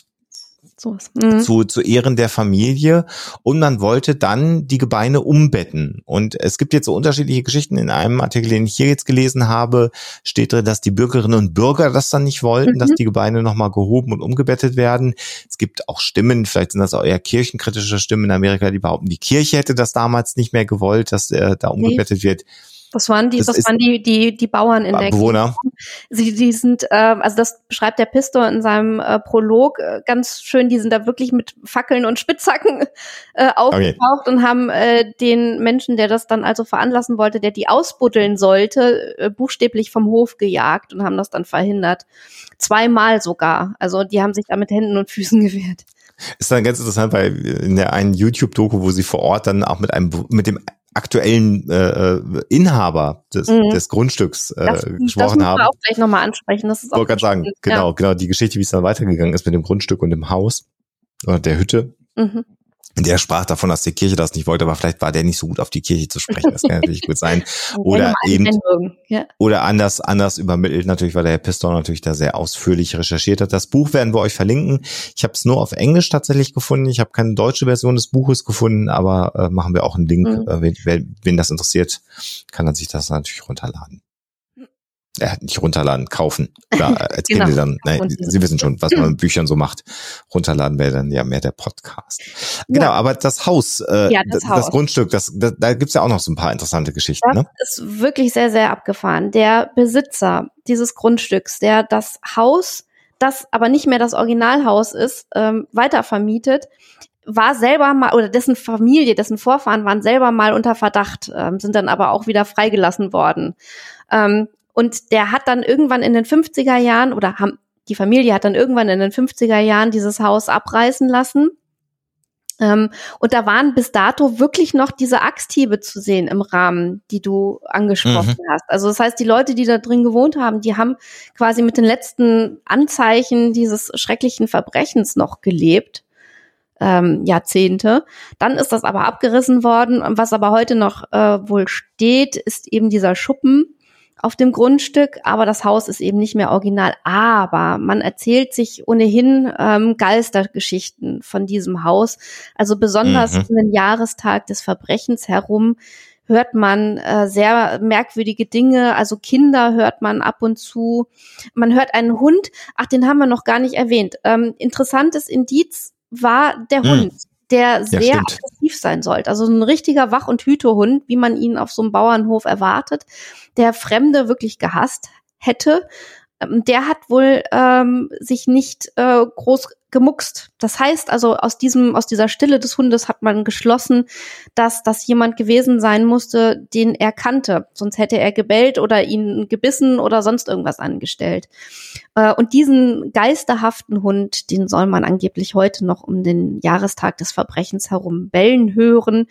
Mhm. Zu, zu Ehren der Familie und man wollte dann die Gebeine umbetten. Und es gibt jetzt so unterschiedliche Geschichten. In einem Artikel, den ich hier jetzt gelesen habe, steht drin, dass die Bürgerinnen und Bürger das dann nicht wollten, mhm. dass die Gebeine nochmal gehoben und umgebettet werden. Es gibt auch Stimmen, vielleicht sind das auch eher kirchenkritische Stimmen in Amerika, die behaupten, die Kirche hätte das damals nicht mehr gewollt, dass äh, da umgebettet nee. wird Das waren die, Das das, waren die, die, die Bauern in der Bewohner. Sie, die sind, äh, also das beschreibt der Pistor in seinem äh, Prolog äh, ganz schön, die sind da wirklich mit Fackeln und Spitzhacken äh, aufgetaucht und haben äh, den Menschen, der das dann also veranlassen wollte, der die ausbuddeln sollte, äh, buchstäblich vom Hof gejagt und haben das dann verhindert. Zweimal sogar. Also die haben sich da mit Händen und Füßen gewehrt. Ist dann ganz interessant, weil in der einen YouTube-Doku, wo sie vor Ort dann auch mit einem mit dem aktuellen äh, äh, Inhaber des, Mhm. des Grundstücks äh, Das, das gesprochen müssen haben. wir auch gleich nochmal ansprechen. Das ist Ich auch wollte gerade sagen, genau, genau, die Geschichte, wie es dann weitergegangen ist mit dem Grundstück und dem Haus oder der Hütte. Ja. Mhm. Der sprach davon, dass die Kirche das nicht wollte, aber vielleicht war der nicht so gut auf die Kirche zu sprechen. Das kann natürlich gut sein. Oder eben-. Ja. Oder anders, anders übermittelt natürlich, weil der Herr Pistor natürlich da sehr ausführlich recherchiert hat. Das Buch werden wir euch verlinken. Ich habe es nur auf Englisch tatsächlich gefunden. Ich habe keine deutsche Version des Buches gefunden, aber äh, machen wir auch einen Link. Mhm. Äh, wen, wen das interessiert, kann dann sich das natürlich runterladen. Äh, nicht runterladen, kaufen. Oder äh, erzählen Genau. Sie dann, nein, Sie wissen schon, was man mit Büchern so macht. Runterladen wäre dann ja mehr der Podcast. Genau, Ja. aber das Haus, äh, Ja, das das, Haus. Grundstück, das, das, da gibt's ja auch noch so ein paar interessante Geschichten. Das Ne? ist wirklich sehr, sehr abgefahren. Der Besitzer dieses Grundstücks, der das Haus, das aber nicht mehr das Originalhaus ist, ähm, weitervermietet, war selber mal, oder dessen Familie, dessen Vorfahren waren selber mal unter Verdacht, ähm, sind dann aber auch wieder freigelassen worden. Ähm, und der hat dann irgendwann in den 50er Jahren, oder haben, die Familie hat dann irgendwann in den 50er Jahren dieses Haus abreißen lassen. Ähm, und da waren bis dato wirklich noch diese Axthiebe zu sehen im Rahmen, die du angesprochen hast. Also das heißt, die Leute, die da drin gewohnt haben, die haben quasi mit den letzten Anzeichen dieses schrecklichen Verbrechens noch gelebt. Ähm, Jahrzehnte. Dann ist das aber abgerissen worden. Und Was aber heute noch äh, wohl steht, ist eben dieser Schuppen auf dem Grundstück, aber das Haus ist eben nicht mehr original. Aber man erzählt sich ohnehin ähm, Geistergeschichten von diesem Haus. Also besonders Mhm. um den Jahrestag des Verbrechens herum hört man äh, sehr merkwürdige Dinge. Also Kinder hört man ab und zu. Man hört einen Hund. Ach, den haben wir noch gar nicht erwähnt. Ähm, interessantes Indiz war der Mhm. Hund, der sehr stimmt. aggressiv sein sollte. Also ein richtiger Wach- und Hütehund, wie man ihn auf so einem Bauernhof erwartet, der Fremde wirklich gehasst hätte. Ähm, Der hat wohl ähm, sich nicht äh, groß gemuckst. Das heißt also, aus diesem, aus dieser Stille des Hundes hat man geschlossen, dass das jemand gewesen sein musste, den er kannte. Sonst hätte er gebellt oder ihn gebissen oder sonst irgendwas angestellt. Äh, und diesen geisterhaften Hund, den soll man angeblich heute noch um den Jahrestag des Verbrechens herum bellen hören.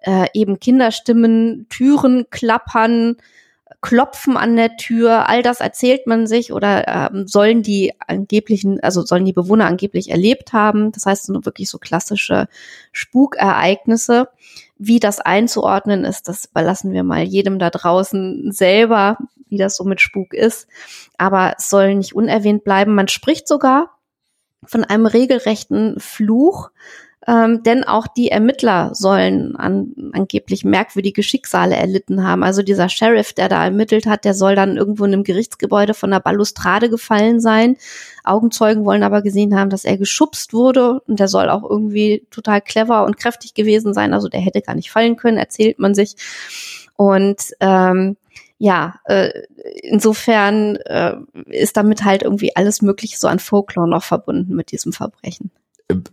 Äh, eben Kinderstimmen, Türen klappern, Klopfen an der Tür, all das erzählt man sich oder ähm, sollen die angeblichen, also sollen die Bewohner angeblich erlebt haben. Das heißt, so wirklich so klassische Spukereignisse. Wie das einzuordnen ist, das überlassen wir mal jedem da draußen selber, wie das so mit Spuk ist. Aber es soll nicht unerwähnt bleiben. Man spricht sogar von einem regelrechten Fluch, ähm, denn auch die Ermittler sollen an, angeblich merkwürdige Schicksale erlitten haben. Also dieser Sheriff, der da ermittelt hat, der soll dann irgendwo in einem Gerichtsgebäude von der Balustrade gefallen sein. Augenzeugen wollen aber gesehen haben, dass er geschubst wurde und der soll auch irgendwie total clever und kräftig gewesen sein. Also der hätte gar nicht fallen können, erzählt man sich. Und ähm, ja, äh, insofern äh, ist damit halt irgendwie alles Mögliche so an Folklore noch verbunden mit diesem Verbrechen.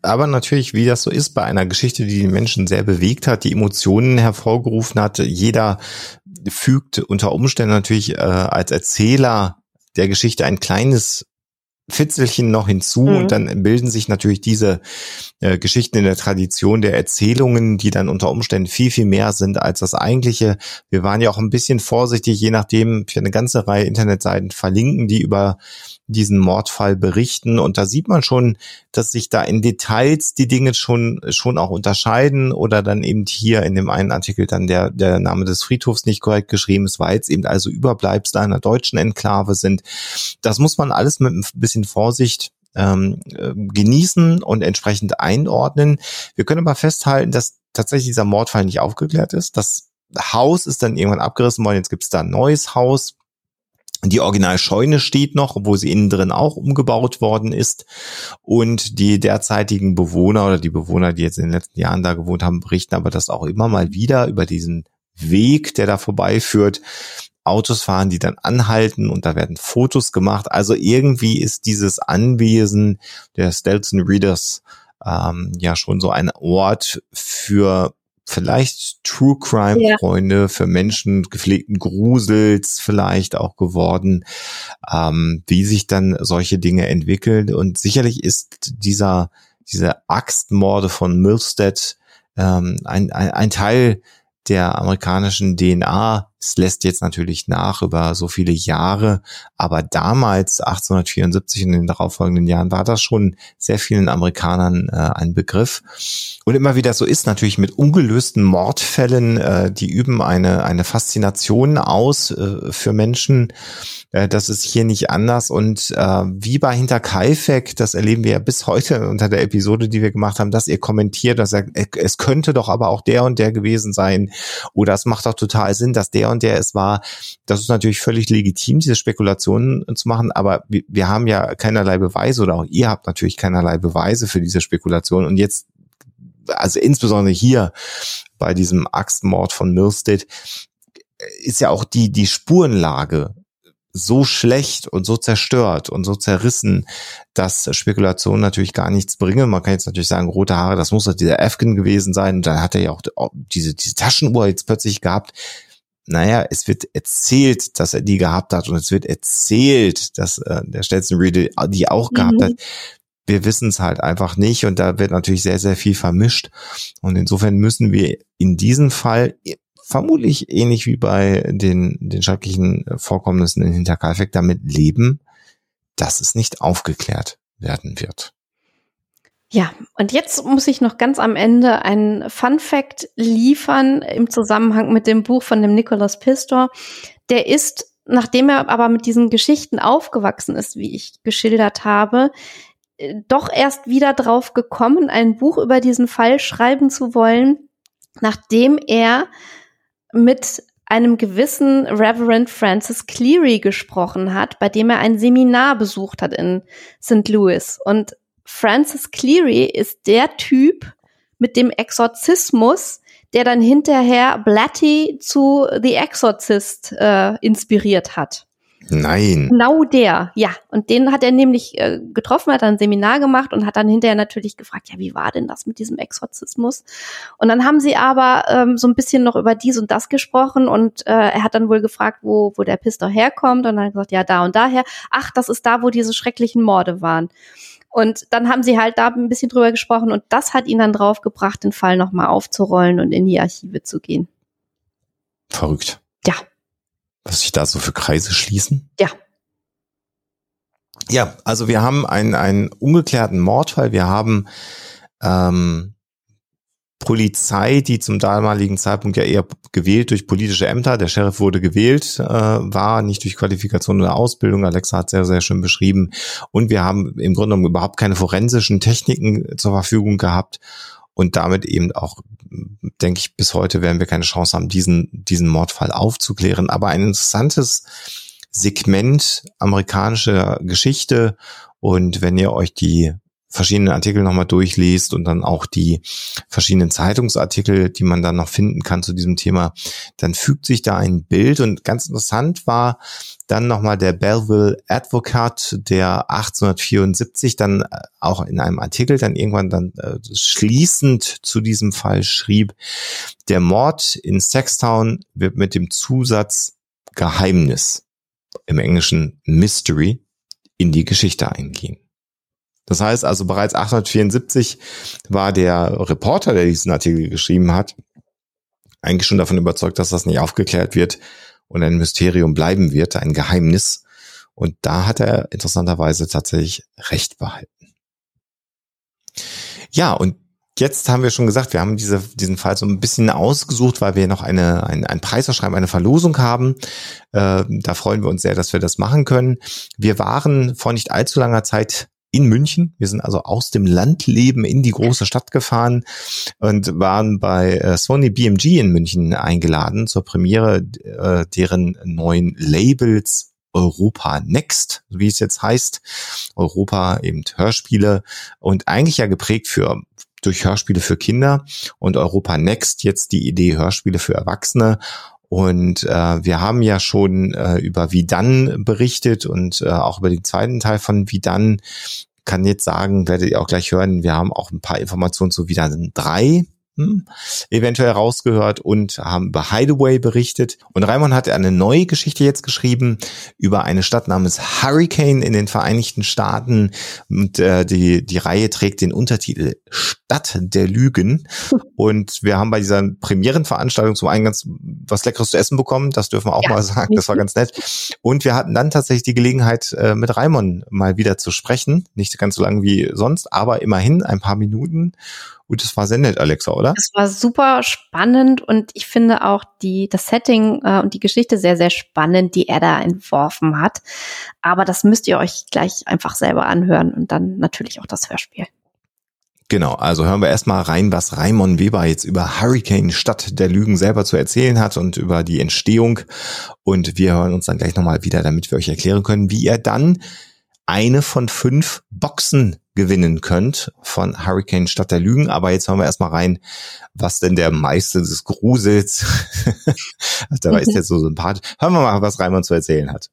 Aber natürlich, wie das so ist bei einer Geschichte, die den Menschen sehr bewegt hat, die Emotionen hervorgerufen hat, jeder fügt unter Umständen natürlich äh, als Erzähler der Geschichte ein kleines Fitzelchen noch hinzu Mhm. und dann bilden sich natürlich diese äh, Geschichten in der Tradition der Erzählungen, die dann unter Umständen viel, viel mehr sind als das eigentliche. Wir waren ja auch ein bisschen vorsichtig, je nachdem, für eine ganze Reihe Internetseiten verlinken, die über diesen Mordfall berichten und da sieht man schon, dass sich da in Details die Dinge schon schon auch unterscheiden oder dann eben hier in dem einen Artikel dann der der Name des Friedhofs nicht korrekt geschrieben ist, weil es eben also Überbleibsel einer deutschen Enklave sind. Das muss man alles mit ein bisschen Vorsicht ähm, äh, genießen und entsprechend einordnen. Wir können aber festhalten, dass tatsächlich dieser Mordfall nicht aufgeklärt ist. Das Haus ist dann irgendwann abgerissen worden. Jetzt gibt es da ein neues Haus. Die Originalscheune steht noch, obwohl sie innen drin auch umgebaut worden ist. Und die derzeitigen Bewohner oder die Bewohner, die jetzt in den letzten Jahren da gewohnt haben, berichten aber das auch immer mal wieder über diesen Weg, der da vorbeiführt. Autos fahren, die dann anhalten und da werden Fotos gemacht. Also irgendwie ist dieses Anwesen der Stelzen Readers ähm, ja schon so ein Ort für vielleicht True Crime Freunde, ja. für Menschen gepflegten Grusels vielleicht auch geworden, ähm, wie sich dann solche Dinge entwickeln. Und sicherlich ist dieser, diese Axtmorde von Milstead ähm, ein, ein, ein Teil der amerikanischen DNA. Es lässt jetzt natürlich nach über so viele Jahre, aber damals, 1874 in den darauffolgenden Jahren, war das schon sehr vielen Amerikanern äh, ein Begriff. Und immer wieder so ist natürlich mit ungelösten Mordfällen, äh, die üben eine, eine Faszination aus äh, für Menschen. Äh, das ist hier nicht anders. Und äh, wie bei Hinterkaifeck, das erleben wir ja bis heute unter der Episode, die wir gemacht haben, dass ihr kommentiert, dass er, es könnte doch aber auch der und der gewesen sein. Oder es macht doch total Sinn, dass der und der es war. Das ist natürlich völlig legitim, diese Spekulationen zu machen. Aber wir, haben ja keinerlei Beweise oder auch ihr habt natürlich keinerlei Beweise für diese Spekulation. Und jetzt also insbesondere hier bei diesem Axtmord von Milstead, ist ja auch die, die Spurenlage so schlecht und so zerstört und so zerrissen, dass Spekulationen natürlich gar nichts bringen. Man kann jetzt natürlich sagen, rote Haare, das muss doch dieser Afghan gewesen sein. Und dann hat er ja auch diese, diese Taschenuhr jetzt plötzlich gehabt. Naja, es wird erzählt, dass er die gehabt hat und es wird erzählt, dass äh, der Stetson Reed die auch gehabt mhm. hat. Wir wissen es halt einfach nicht und da wird natürlich sehr, sehr viel vermischt. Und insofern müssen wir in diesem Fall vermutlich ähnlich wie bei den, den schrecklichen Vorkommnissen in Hinterkaifeck damit leben, dass es nicht aufgeklärt werden wird. Ja, und jetzt muss ich noch ganz am Ende einen Fun Fact liefern im Zusammenhang mit dem Buch von dem Nicholas Pistor. Der ist, nachdem er aber mit diesen Geschichten aufgewachsen ist, wie ich geschildert habe, äh, doch erst wieder drauf gekommen, ein Buch über diesen Fall schreiben zu wollen, nachdem er mit einem gewissen Reverend Francis Cleary gesprochen hat, bei dem er ein Seminar besucht hat in St. Louis. Und Francis Cleary ist der Typ mit dem Exorzismus, der dann hinterher Blatty zu The Exorcist äh, inspiriert hat. Nein. Genau der, ja. Und den hat er nämlich äh, getroffen, hat dann ein Seminar gemacht und hat dann hinterher natürlich gefragt, ja, wie war denn das mit diesem Exorzismus? Und dann haben sie aber ähm, so ein bisschen noch über dies und das gesprochen und äh, er hat dann wohl gefragt, wo, wo der Pistor herkommt und dann gesagt, ja, da und daher. Ach, das ist da, wo diese schrecklichen Morde waren. Und dann haben sie halt da ein bisschen drüber gesprochen und das hat ihn dann draufgebracht, den Fall nochmal aufzurollen und in die Archive zu gehen. Verrückt. Was sich da so für Kreise schließen? Ja. Ja, also wir haben einen, einen ungeklärten Mordfall. Wir haben ähm, Polizei, die zum damaligen Zeitpunkt ja eher gewählt durch politische Ämter. Der Sheriff wurde gewählt, äh, war nicht durch Qualifikation oder Ausbildung. Alexa hat sehr, sehr schön beschrieben. Und wir haben im Grunde genommen überhaupt keine forensischen Techniken zur Verfügung gehabt und damit eben auch, denke ich, bis heute werden wir keine Chance haben, diesen, diesen Mordfall aufzuklären. Aber ein interessantes Segment amerikanischer Geschichte. Und wenn ihr euch die verschiedenen Artikel nochmal durchliest und dann auch die verschiedenen Zeitungsartikel, die man dann noch finden kann zu diesem Thema, dann fügt sich da ein Bild und ganz interessant war dann nochmal der Belleville Advocate, der 1874 dann äh, auch in einem Artikel dann irgendwann dann äh, schließend zu diesem Fall schrieb, der Mord in Sextown wird mit dem Zusatz Geheimnis im Englischen Mystery in die Geschichte eingehen. Das heißt also bereits 1874 war der Reporter, der diesen Artikel geschrieben hat, eigentlich schon davon überzeugt, dass das nicht aufgeklärt wird und ein Mysterium bleiben wird, ein Geheimnis. Und da hat er interessanterweise tatsächlich recht behalten. Ja, und jetzt haben wir schon gesagt, wir haben diese, diesen Fall so ein bisschen ausgesucht, weil wir noch eine, ein, ein Preisausschreiben, eine Verlosung haben. Äh, da freuen wir uns sehr, dass wir das machen können. Wir waren vor nicht allzu langer Zeit in München. Wir sind also aus dem Landleben in die große Stadt gefahren und waren bei äh, Sony BMG in München eingeladen zur Premiere äh, deren neuen Labels Europa Next, wie es jetzt heißt. Europa eben Hörspiele und eigentlich ja geprägt für durch Hörspiele für Kinder und Europa Next jetzt die Idee Hörspiele für Erwachsene. Und äh, wir haben ja schon äh, über Wie dann berichtet und äh, auch über den zweiten Teil von Wie dann. Kann jetzt sagen, werdet ihr auch gleich hören, wir haben auch ein paar Informationen zu Wie dann 3 hm, eventuell rausgehört und haben über Hideaway berichtet. Und Raimon hat eine neue Geschichte jetzt geschrieben über eine Stadt namens Hurricane in den Vereinigten Staaten. Und äh, die, die Reihe trägt den Untertitel Stadt der Lügen. Und wir haben bei dieser Premierenveranstaltung zum einen ganz was Leckeres zu essen bekommen. Das dürfen wir auch ja. mal sagen. Das war ganz nett. Und wir hatten dann tatsächlich die Gelegenheit, äh, mit Raimon mal wieder zu sprechen. Nicht ganz so lang wie sonst, aber immerhin ein paar Minuten. Und es war sehr nett, Alexa, oder? Es war super spannend und ich finde auch die, das Setting äh, und die Geschichte sehr, sehr spannend, die er da entworfen hat. Aber das müsst ihr euch gleich einfach selber anhören und dann natürlich auch das Hörspiel. Genau, also hören wir erstmal rein, was Raimon Weber jetzt über Hurricane Stadt der Lügen selber zu erzählen hat und über die Entstehung. Und wir hören uns dann gleich nochmal wieder, damit wir euch erklären können, wie ihr dann eine von fünf Boxen gewinnen könnt von Hurricane Stadt der Lügen. Aber jetzt hören wir erstmal rein, was denn der Meister des Grusels, der ist jetzt so sympathisch. Hören wir mal, was Reimann zu erzählen hat.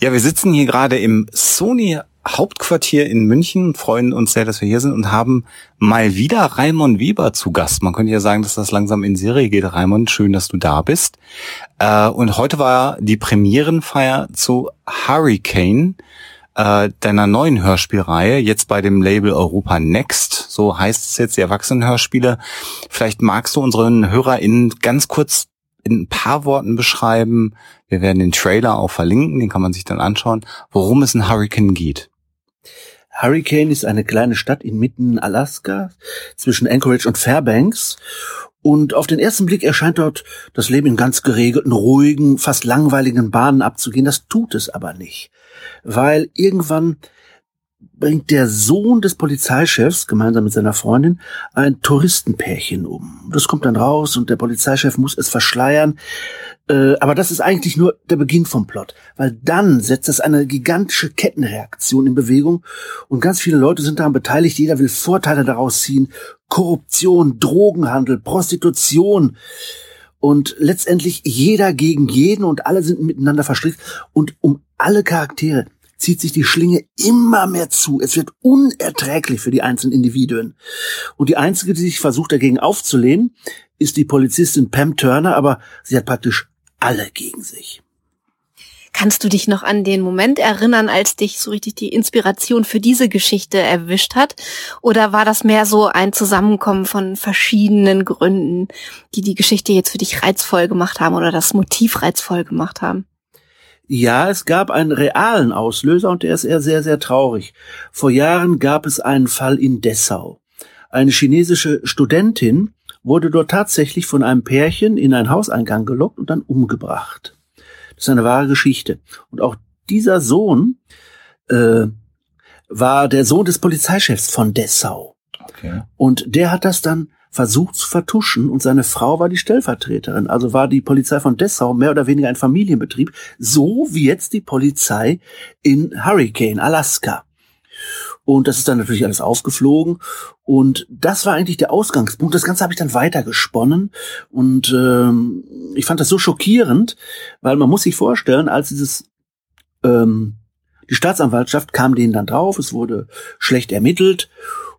Ja, wir sitzen hier gerade im Sony Hauptquartier in München, freuen uns sehr, dass wir hier sind und haben mal wieder Raimon Weber zu Gast. Man könnte ja sagen, dass das langsam in Serie geht. Raimon, schön, dass du da bist. Äh, und heute war die Premierenfeier zu Hurricane äh, deiner neuen Hörspielreihe, jetzt bei dem Label Europa Next, so heißt es jetzt, die Erwachsenenhörspiele. Vielleicht magst du unseren HörerInnen ganz kurz in ein paar Worten beschreiben. Wir werden den Trailer auch verlinken, den kann man sich dann anschauen, worum es in Hurricane geht. Hurricane ist eine kleine Stadt inmitten Alaska zwischen Anchorage und Fairbanks. Und auf den ersten Blick erscheint dort das Leben in ganz geregelten, ruhigen, fast langweiligen Bahnen abzugehen. Das tut es aber nicht weil irgendwann bringt der Sohn des Polizeichefs gemeinsam mit seiner Freundin ein Touristenpärchen um. Das kommt dann raus und der Polizeichef muss es verschleiern. Äh, aber das ist eigentlich nur der Beginn vom Plot, weil dann setzt das eine gigantische Kettenreaktion in Bewegung und ganz viele Leute sind daran beteiligt. Jeder will Vorteile daraus ziehen. Korruption, Drogenhandel, Prostitution und letztendlich jeder gegen jeden und alle sind miteinander verstrickt und um alle Charaktere zieht sich die Schlinge immer mehr zu. Es wird unerträglich für die einzelnen Individuen. Und die einzige, die sich versucht dagegen aufzulehnen, ist die Polizistin Pam Turner, aber sie hat praktisch alle gegen sich. Kannst du dich noch an den Moment erinnern, als dich so richtig die Inspiration für diese Geschichte erwischt hat? Oder war das mehr so ein Zusammenkommen von verschiedenen Gründen, die die Geschichte jetzt für dich reizvoll gemacht haben oder das Motiv reizvoll gemacht haben? Ja, es gab einen realen Auslöser und der ist eher sehr, sehr traurig. Vor Jahren gab es einen Fall in Dessau. Eine chinesische Studentin wurde dort tatsächlich von einem Pärchen in einen Hauseingang gelockt und dann umgebracht. Das ist eine wahre Geschichte. Und auch dieser Sohn äh, war der Sohn des Polizeichefs von Dessau. Okay. Und der hat das dann versucht zu vertuschen und seine Frau war die Stellvertreterin. Also war die Polizei von Dessau mehr oder weniger ein Familienbetrieb, so wie jetzt die Polizei in Hurricane, Alaska. Und das ist dann natürlich alles aufgeflogen. Und das war eigentlich der Ausgangspunkt. Das Ganze habe ich dann weiter gesponnen. Und ähm, ich fand das so schockierend, weil man muss sich vorstellen, als dieses ähm, die Staatsanwaltschaft kam denen dann drauf, es wurde schlecht ermittelt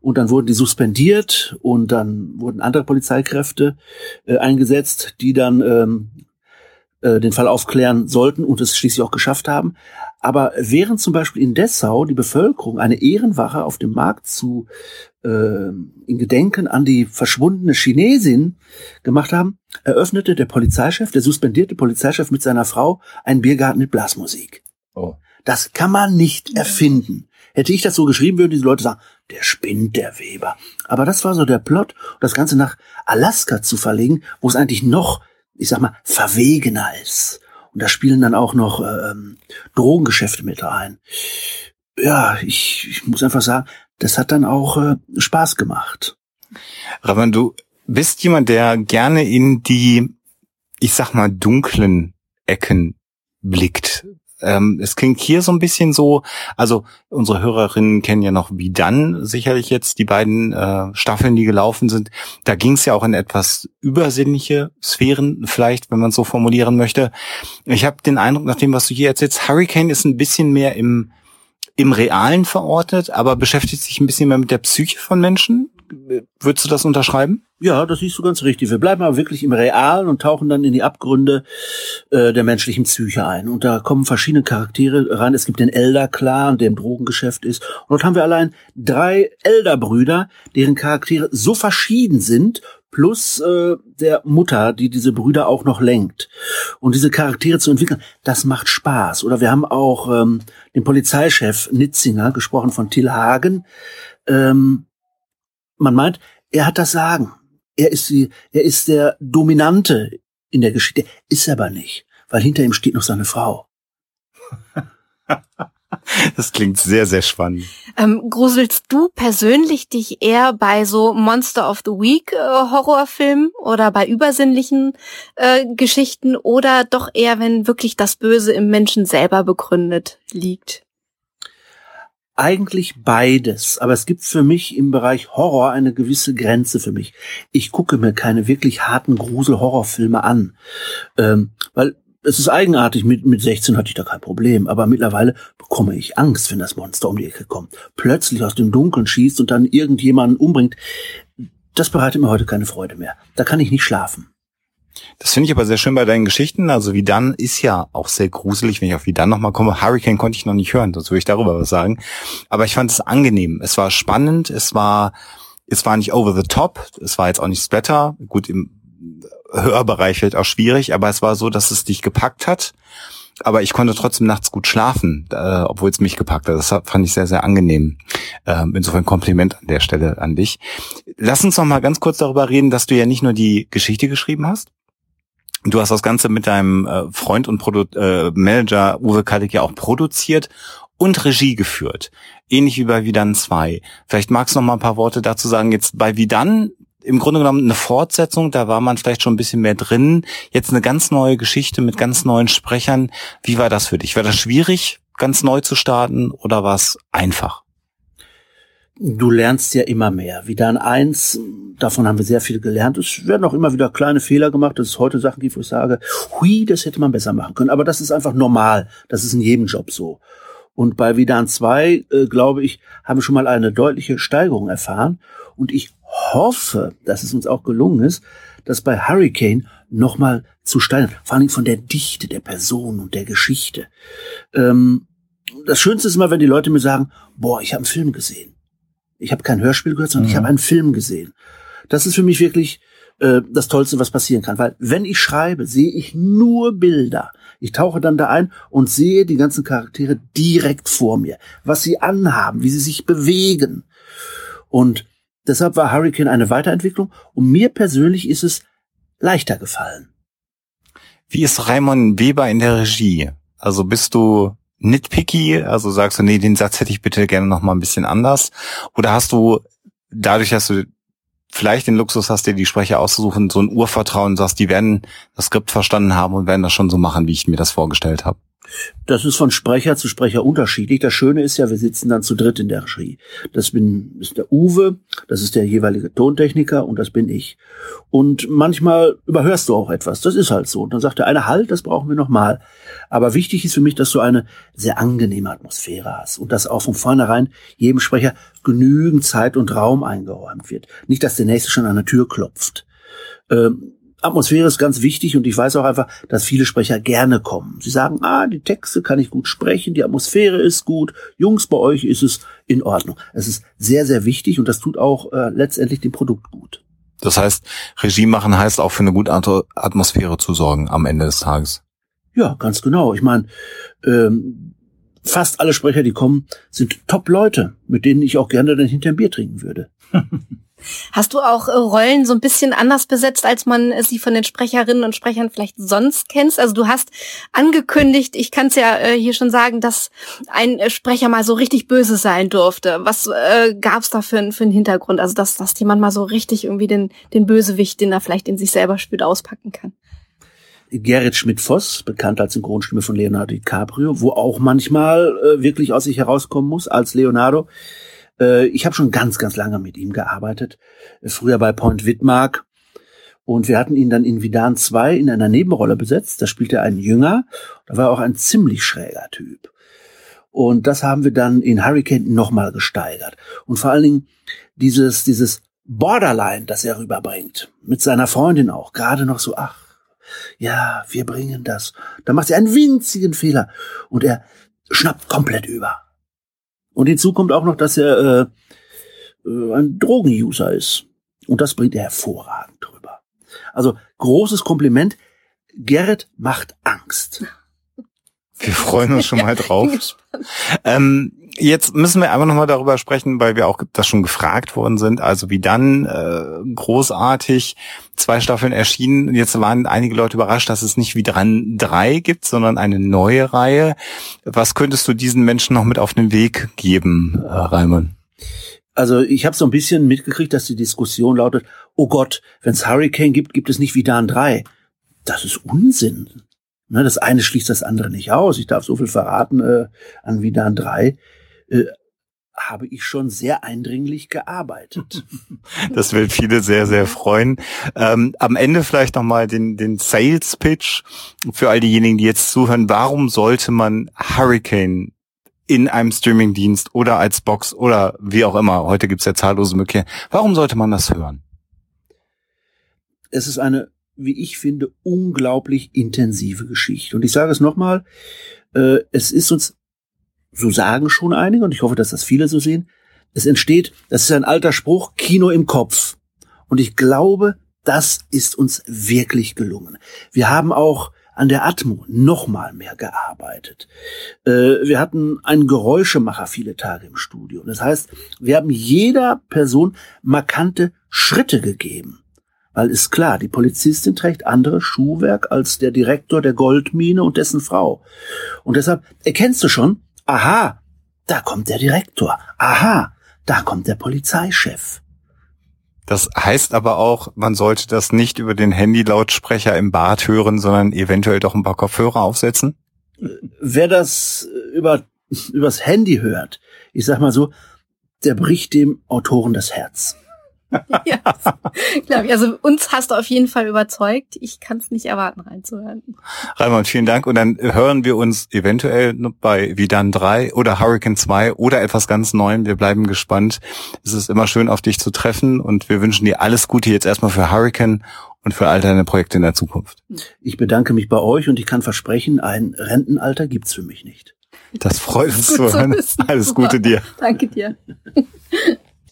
und dann wurden die suspendiert und dann wurden andere Polizeikräfte äh, eingesetzt, die dann ähm, äh, den Fall aufklären sollten und es schließlich auch geschafft haben. Aber während zum Beispiel in Dessau die Bevölkerung eine Ehrenwache auf dem Markt zu äh, in Gedenken an die verschwundene Chinesin gemacht haben, eröffnete der Polizeichef, der suspendierte Polizeichef mit seiner Frau einen Biergarten mit Blasmusik. Oh. Das kann man nicht erfinden. Hätte ich das so geschrieben, würden diese Leute sagen, der spinnt, der Weber. Aber das war so der Plot, das Ganze nach Alaska zu verlegen, wo es eigentlich noch, ich sag mal, verwegener ist. Und da spielen dann auch noch ähm, Drogengeschäfte mit rein. Ja, ich, ich muss einfach sagen, das hat dann auch äh, Spaß gemacht. Ravan, du bist jemand, der gerne in die, ich sag mal, dunklen Ecken blickt Ähm, es klingt hier so ein bisschen so, also unsere Hörerinnen kennen ja noch wie dann sicherlich jetzt die beiden äh, Staffeln, die gelaufen sind. Da ging es ja auch in etwas übersinnliche Sphären, vielleicht, wenn man so formulieren möchte. Ich habe den Eindruck, nach dem, was du hier erzählst, Hurricane ist ein bisschen mehr im im Realen verortet, aber beschäftigt sich ein bisschen mehr mit der Psyche von Menschen. Würdest du das unterschreiben? Ja, das siehst du ganz richtig. Wir bleiben aber wirklich im Realen und tauchen dann in die Abgründe äh, der menschlichen Psyche ein. Und da kommen verschiedene Charaktere rein. Es gibt den Elder-Clan, der im Drogengeschäft ist. Und dort haben wir allein drei Elder-Brüder, deren Charaktere so verschieden sind, plus äh, der Mutter, die diese Brüder auch noch lenkt. Und diese Charaktere zu entwickeln, das macht Spaß. Oder wir haben auch ähm, den Polizeichef Nitzinger, gesprochen von Till Hagen. Ähm, man meint, er hat das Sagen. Er ist die, er ist der Dominante in der Geschichte. Ist aber nicht, weil hinter ihm steht noch seine Frau. Das klingt sehr, sehr spannend. Ähm, gruselst du persönlich dich eher bei so Monster of the Week äh, Horrorfilmen oder bei übersinnlichen äh, Geschichten oder doch eher, wenn wirklich das Böse im Menschen selber begründet liegt? Eigentlich beides, aber es gibt für mich im Bereich Horror eine gewisse Grenze für mich. Ich gucke mir keine wirklich harten Grusel-Horrorfilme an, ähm, weil es ist eigenartig, mit, mit 16 hatte ich da kein Problem, aber mittlerweile bekomme ich Angst, wenn das Monster um die Ecke kommt, plötzlich aus dem Dunkeln schießt und dann irgendjemanden umbringt. Das bereitet mir heute keine Freude mehr. Da kann ich nicht schlafen. Das finde ich aber sehr schön bei deinen Geschichten. Also wie dann ist ja auch sehr gruselig, wenn ich auf wie dann nochmal komme. Hurricane konnte ich noch nicht hören, sonst würde ich darüber was sagen. Aber ich fand es angenehm. Es war spannend, es war, es war nicht over the top, es war jetzt auch nicht Splatter. Gut, im Hörbereich wird auch schwierig, aber es war so, dass es dich gepackt hat. Aber ich konnte trotzdem nachts gut schlafen, äh, obwohl es mich gepackt hat. Das fand ich sehr, sehr angenehm. Äh, insofern Kompliment an der Stelle an dich. Lass uns noch mal ganz kurz darüber reden, dass du ja nicht nur die Geschichte geschrieben hast, Du hast das Ganze mit deinem äh, Freund und Produ äh, Manager Uwe Kallik ja auch produziert und Regie geführt. Ähnlich wie bei Vidan 2. Vielleicht magst du noch mal ein paar Worte dazu sagen. Jetzt bei Vidan im Grunde genommen eine Fortsetzung, da war man vielleicht schon ein bisschen mehr drin. Jetzt eine ganz neue Geschichte mit ganz neuen Sprechern. Wie war das für dich? War das schwierig, ganz neu zu starten oder war es einfach? Du lernst ja immer mehr. Wie dann eins, davon haben wir sehr viel gelernt. Es werden auch immer wieder kleine Fehler gemacht, dass es heute Sachen gibt, wo ich sage, hui, das hätte man besser machen können. Aber das ist einfach normal. Das ist in jedem Job so. Und bei Vidan 2, äh, glaube ich, haben wir schon mal eine deutliche Steigerung erfahren. Und ich hoffe, dass es uns auch gelungen ist, dass bei Hurricane nochmal zu steigern. Vor allem von der Dichte der Person und der Geschichte. Ähm, das Schönste ist immer, wenn die Leute mir sagen, boah, ich habe einen Film gesehen. Ich habe kein Hörspiel gehört, sondern mhm. ich habe einen Film gesehen. Das ist für mich wirklich äh, das Tollste, was passieren kann. Weil wenn ich schreibe, sehe ich nur Bilder. Ich tauche dann da ein und sehe die ganzen Charaktere direkt vor mir. Was sie anhaben, wie sie sich bewegen. Und deshalb war Hurricane eine Weiterentwicklung. Und mir persönlich ist es leichter gefallen. Wie ist Raimon Weber in der Regie? Also bist du nitpicky? Also sagst du, nee, den Satz hätte ich bitte gerne noch mal ein bisschen anders? Oder hast du dadurch, dass du vielleicht den Luxus hast, dir die Sprecher auszusuchen, so ein Urvertrauen, sagst, die werden das Skript verstanden haben und werden das schon so machen, wie ich mir das vorgestellt habe? Das ist von Sprecher zu Sprecher unterschiedlich. Das Schöne ist ja, wir sitzen dann zu dritt in der Regie. Das bin, ist der Uwe, das ist der jeweilige Tontechniker und das bin ich. Und manchmal überhörst du auch etwas. Das ist halt so. Und dann sagt der eine, halt, das brauchen wir nochmal. Aber wichtig ist für mich, dass du eine sehr angenehme Atmosphäre hast und dass auch von vornherein jedem Sprecher genügend Zeit und Raum eingeräumt wird. Nicht, dass der nächste schon an der Tür klopft. Ähm, Atmosphäre ist ganz wichtig und ich weiß auch einfach, dass viele Sprecher gerne kommen. Sie sagen, ah, die Texte kann ich gut sprechen, die Atmosphäre ist gut, Jungs, bei euch ist es in Ordnung. Es ist sehr, sehr wichtig und das tut auch äh, letztendlich dem Produkt gut. Das heißt, Regie machen heißt auch für eine gute Atmosphäre zu sorgen am Ende des Tages. Ja, ganz genau. Ich meine, ähm, fast alle Sprecher, die kommen, sind Top-Leute, mit denen ich auch gerne dann hinter ein Bier trinken würde. Hast du auch äh, Rollen so ein bisschen anders besetzt, als man sie von den Sprecherinnen und Sprechern vielleicht sonst kennst? Also du hast angekündigt, ich kann es ja äh, hier schon sagen, dass ein äh, Sprecher mal so richtig böse sein durfte. Was äh, gab es da für, für einen Hintergrund? Also dass, dass jemand mal so richtig irgendwie den, den Bösewicht, den er vielleicht in sich selber spürt, auspacken kann. Gerrit Schmidt-Voss, bekannt als Synchronstimme von Leonardo DiCaprio, wo auch manchmal äh, wirklich aus sich herauskommen muss als Leonardo. Äh, ich habe schon ganz, ganz lange mit ihm gearbeitet. Früher bei Point Wittmark. Und wir hatten ihn dann in Vidan 2 in einer Nebenrolle besetzt. Da spielte er einen Jünger. Da war auch ein ziemlich schräger Typ. Und das haben wir dann in Hurricane nochmal gesteigert. Und vor allen Dingen dieses, dieses Borderline, das er rüberbringt. Mit seiner Freundin auch. Gerade noch so, ach, ja, wir bringen das. Da macht sie einen winzigen Fehler. Und er schnappt komplett über. Und hinzu kommt auch noch, dass er äh, äh, ein Drogenuser ist. Und das bringt er hervorragend drüber. Also großes Kompliment. Gerrit macht Angst. Wir freuen uns schon mal drauf. ähm, jetzt müssen wir einfach nochmal darüber sprechen, weil wir auch das schon gefragt worden sind. Also wie dann äh, großartig zwei Staffeln erschienen. Jetzt waren einige Leute überrascht, dass es nicht wie dran drei gibt, sondern eine neue Reihe. Was könntest du diesen Menschen noch mit auf den Weg geben, äh, Raimund? Also ich habe so ein bisschen mitgekriegt, dass die Diskussion lautet, oh Gott, wenn es Hurricane gibt, gibt es nicht wie Dan 3. Das ist Unsinn. Ne, das eine schließt das andere nicht aus. Ich darf so viel verraten äh, an Vidan 3. Äh, habe ich schon sehr eindringlich gearbeitet. Das will viele sehr, sehr freuen. Ähm, am Ende vielleicht nochmal den, den Sales Pitch für all diejenigen, die jetzt zuhören. Warum sollte man Hurricane in einem Streamingdienst oder als Box oder wie auch immer, heute gibt's ja zahllose Möglichkeiten, warum sollte man das hören? Es ist eine wie ich finde, unglaublich intensive Geschichte. Und ich sage es nochmal, äh, es ist uns, so sagen schon einige, und ich hoffe, dass das viele so sehen, es entsteht, das ist ein alter Spruch, Kino im Kopf. Und ich glaube, das ist uns wirklich gelungen. Wir haben auch an der Atmo noch mal mehr gearbeitet. Äh, wir hatten einen Geräuschemacher viele Tage im Studio. Das heißt, wir haben jeder Person markante Schritte gegeben. Weil ist klar, die Polizistin trägt anderes Schuhwerk als der Direktor der Goldmine und dessen Frau. Und deshalb erkennst du schon, aha, da kommt der Direktor. Aha, da kommt der Polizeichef. Das heißt aber auch, man sollte das nicht über den Handylautsprecher im Bad hören, sondern eventuell doch ein paar Kopfhörer aufsetzen? Wer das über, übers Handy hört, ich sag mal so, der bricht dem Autoren das Herz. ja, glaube ich. Also uns hast du auf jeden Fall überzeugt. Ich kann es nicht erwarten, reinzuhören. Raimund, vielen Dank. Und dann hören wir uns eventuell bei Vidan 3 oder Hurricane 2 oder etwas ganz Neuem. Wir bleiben gespannt. Es ist immer schön, auf dich zu treffen und wir wünschen dir alles Gute jetzt erstmal für Hurricane und für all deine Projekte in der Zukunft. Ich bedanke mich bei euch und ich kann versprechen, ein Rentenalter gibt's für mich nicht. Das freut uns zu hören. Alles Gute dir. Danke dir.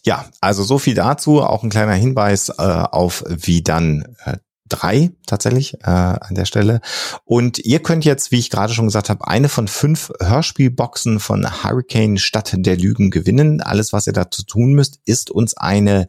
Ja, also so viel dazu. Auch ein kleiner Hinweis äh, auf wie dann äh, drei tatsächlich äh, an der Stelle. Und ihr könnt jetzt, wie ich gerade schon gesagt habe, eine von fünf Hörspielboxen von Hurricane Stadt der Lügen gewinnen. Alles, was ihr dazu tun müsst, ist uns eine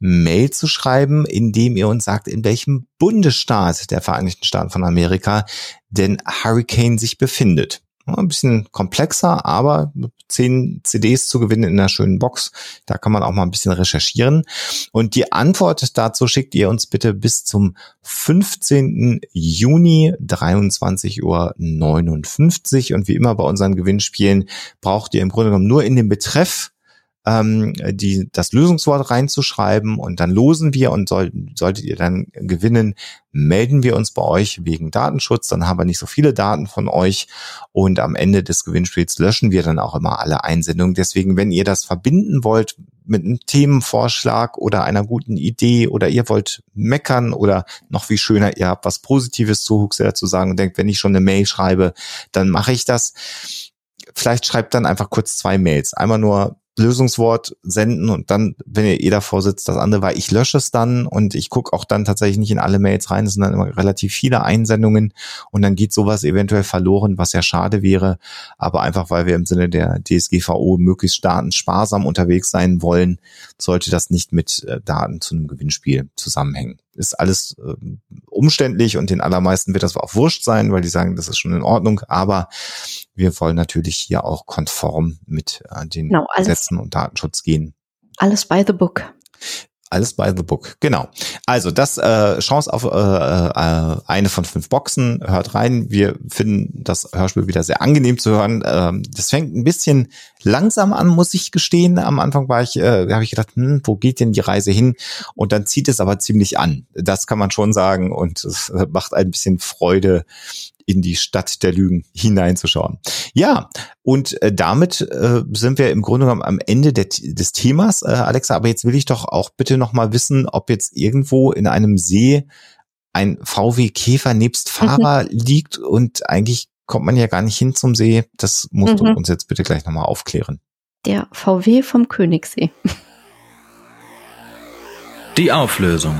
Mail zu schreiben, indem ihr uns sagt, in welchem Bundesstaat der Vereinigten Staaten von Amerika denn Hurricane sich befindet. Ein bisschen komplexer, aber zehn CDs zu gewinnen in einer schönen Box. Da kann man auch mal ein bisschen recherchieren. Und die Antwort dazu schickt ihr uns bitte bis zum 15. Juni 23.59 Uhr. Und wie immer bei unseren Gewinnspielen braucht ihr im Grunde genommen nur in den Betreff ähm, die, das Lösungswort reinzuschreiben und dann losen wir und soll, solltet ihr dann gewinnen, melden wir uns bei euch wegen Datenschutz, dann haben wir nicht so viele Daten von euch und am Ende des Gewinnspiels löschen wir dann auch immer alle Einsendungen. Deswegen, wenn ihr das verbinden wollt mit einem Themenvorschlag oder einer guten Idee oder ihr wollt meckern oder noch viel schöner, ihr habt was Positives zu Huxler zu sagen und denkt, wenn ich schon eine Mail schreibe, dann mache ich das. Vielleicht schreibt dann einfach kurz zwei Mails. Einmal nur Lösungswort senden und dann, wenn ihr eh davor sitzt, das andere, weil ich lösche es dann und ich gucke auch dann tatsächlich nicht in alle Mails rein. Es sind dann immer relativ viele Einsendungen und dann geht sowas eventuell verloren, was ja schade wäre. Aber einfach, weil wir im Sinne der DSGVO möglichst datensparsam unterwegs sein wollen, sollte das nicht mit äh, Daten zu einem Gewinnspiel zusammenhängen. Ist alles äh, umständlich und den allermeisten wird das auch wurscht sein, weil die sagen, das ist schon in Ordnung. Aber wir wollen natürlich hier auch konform mit äh, den genau, Gesetzen und Datenschutz gehen. Alles by the book. Alles by the book, genau. Also das äh, Chance auf äh, äh, eine von fünf Boxen. Hört rein. Wir finden das Hörspiel wieder sehr angenehm zu hören. Ähm, das fängt ein bisschen langsam an, muss ich gestehen. Am Anfang war ich, äh, habe ich gedacht, hm, wo geht denn die Reise hin? Und dann zieht es aber ziemlich an. Das kann man schon sagen und es macht ein bisschen Freude, in die Stadt der Lügen hineinzuschauen. Ja, und äh, damit äh, sind wir im Grunde genommen am Ende der, des Themas, äh, Alexa. Aber jetzt will ich doch auch bitte noch mal wissen, ob jetzt irgendwo in einem See ein VW Käfer nebst Fahrer mhm. liegt und eigentlich kommt man ja gar nicht hin zum See. Das musst mhm. du uns jetzt bitte gleich nochmal aufklären. Der VW vom Königssee. Die Auflösung.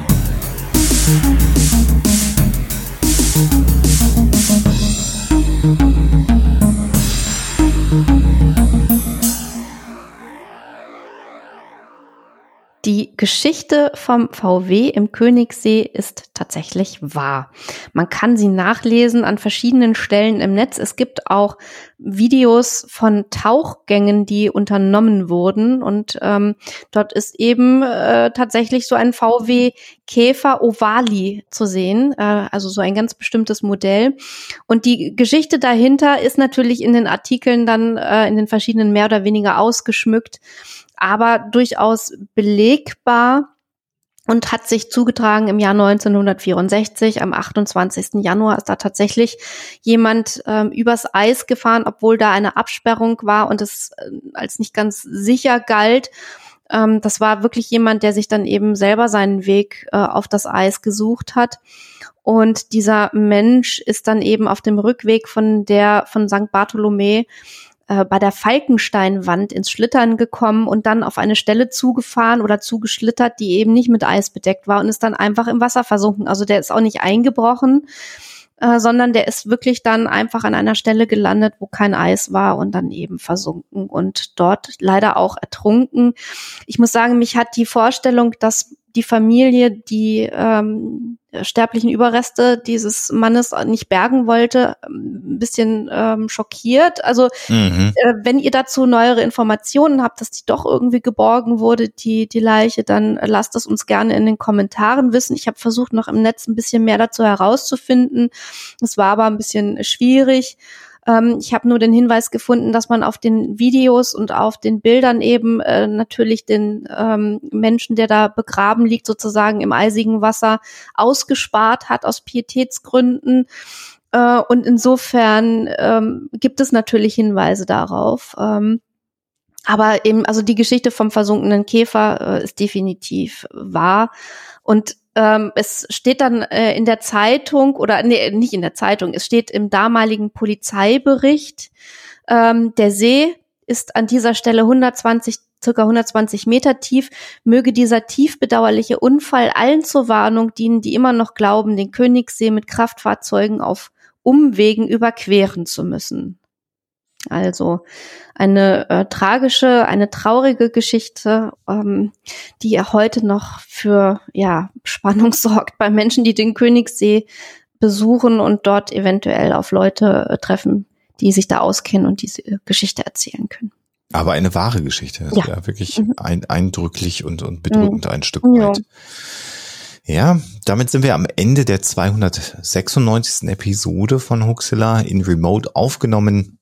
Thank you. Die Geschichte vom VW im Königssee ist tatsächlich wahr. Man kann sie nachlesen an verschiedenen Stellen im Netz. Es gibt auch Videos von Tauchgängen, die unternommen wurden. Und ähm, dort ist eben äh, tatsächlich so ein VW Käfer Ovali zu sehen, äh, also so ein ganz bestimmtes Modell. Und die Geschichte dahinter ist natürlich in den Artikeln dann äh, in den verschiedenen mehr oder weniger ausgeschmückt aber durchaus belegbar und hat sich zugetragen im Jahr 1964. Am 28. Januar ist da tatsächlich jemand ähm, übers Eis gefahren, obwohl da eine Absperrung war und es äh, als nicht ganz sicher galt. Ähm, das war wirklich jemand, der sich dann eben selber seinen Weg äh, auf das Eis gesucht hat. Und dieser Mensch ist dann eben auf dem Rückweg von der von St. Bartholomä äh, bei der Falkensteinwand ins Schlittern gekommen und dann auf eine Stelle zugefahren oder zugeschlittert, die eben nicht mit Eis bedeckt war und ist dann einfach im Wasser versunken. Also der ist auch nicht eingebrochen, äh, sondern der ist wirklich dann einfach an einer Stelle gelandet, wo kein Eis war und dann eben versunken und dort leider auch ertrunken. Ich muss sagen, mich hat die Vorstellung, dass die Familie die ähm, sterblichen Überreste dieses Mannes nicht bergen wollte, ein bisschen ähm, schockiert. Also mhm. äh, wenn ihr dazu neuere Informationen habt, dass die doch irgendwie geborgen wurde, die, die Leiche, dann lasst es uns gerne in den Kommentaren wissen. Ich habe versucht, noch im Netz ein bisschen mehr dazu herauszufinden. Es war aber ein bisschen schwierig. Ähm, ich habe nur den Hinweis gefunden, dass man auf den Videos und auf den Bildern eben äh, natürlich den ähm, Menschen, der da begraben liegt, sozusagen im eisigen Wasser ausgespart hat aus Pietätsgründen. Äh, und insofern ähm, gibt es natürlich Hinweise darauf. Ähm, aber eben, also die Geschichte vom versunkenen Käfer äh, ist definitiv wahr. Und ähm, es steht dann äh, in der Zeitung oder nee, nicht in der Zeitung, es steht im damaligen Polizeibericht, ähm, der See ist an dieser Stelle 120 circa 120 Meter tief, möge dieser tief bedauerliche Unfall allen zur Warnung dienen, die immer noch glauben, den Königssee mit Kraftfahrzeugen auf Umwegen überqueren zu müssen. Also eine äh, tragische, eine traurige Geschichte, ähm, die ja heute noch für ja Spannung sorgt bei Menschen, die den Königssee besuchen und dort eventuell auf Leute äh, treffen, die sich da auskennen und diese Geschichte erzählen können. Aber eine wahre Geschichte. Das ja. wirklich mhm. ein, eindrücklich und, und bedrückend mhm. ein Stück weit. Ja. ja, damit sind wir am Ende der 296. Episode von Huxilla in Remote aufgenommen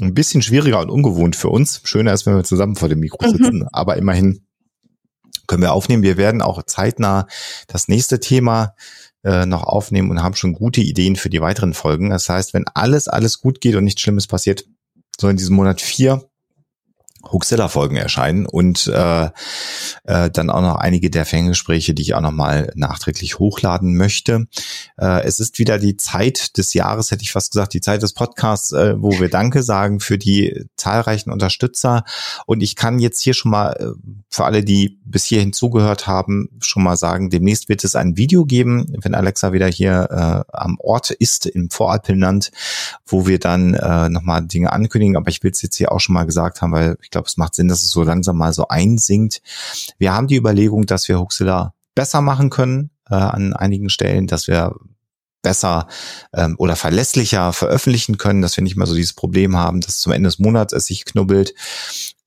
ein bisschen schwieriger und ungewohnt für uns. Schöner ist, wenn wir zusammen vor dem Mikro mhm. sitzen, mhm. aber immerhin können wir aufnehmen. Wir werden auch zeitnah das nächste Thema äh, noch aufnehmen und haben schon gute Ideen für die weiteren Folgen. Das heißt, wenn alles, alles gut geht und nichts Schlimmes passiert, so in diesem Monat vier Huxilla-Folgen erscheinen und äh, äh, dann auch noch einige der Fangespräche, die ich auch noch mal nachträglich hochladen möchte. Äh, es ist wieder die Zeit des Jahres, hätte ich fast gesagt, die Zeit des Podcasts, äh, wo wir Danke sagen für die zahlreichen Unterstützer. Und ich kann jetzt hier schon mal äh, für alle, die bis hierhin zugehört haben, schon mal sagen, demnächst wird es ein Video geben, wenn Alexa wieder hier äh, am Ort ist, im Voralpenland, wo wir dann äh, nochmal Dinge ankündigen. Aber ich will es jetzt hier auch schon mal gesagt haben, weil ich glaube, es macht Sinn, dass es so langsam mal so einsinkt. Wir haben die Überlegung, dass wir Huxilla besser machen können äh, an einigen Stellen, dass wir besser ähm, oder verlässlicher veröffentlichen können, dass wir nicht mehr so dieses Problem haben, dass zum Ende des Monats es sich knubbelt.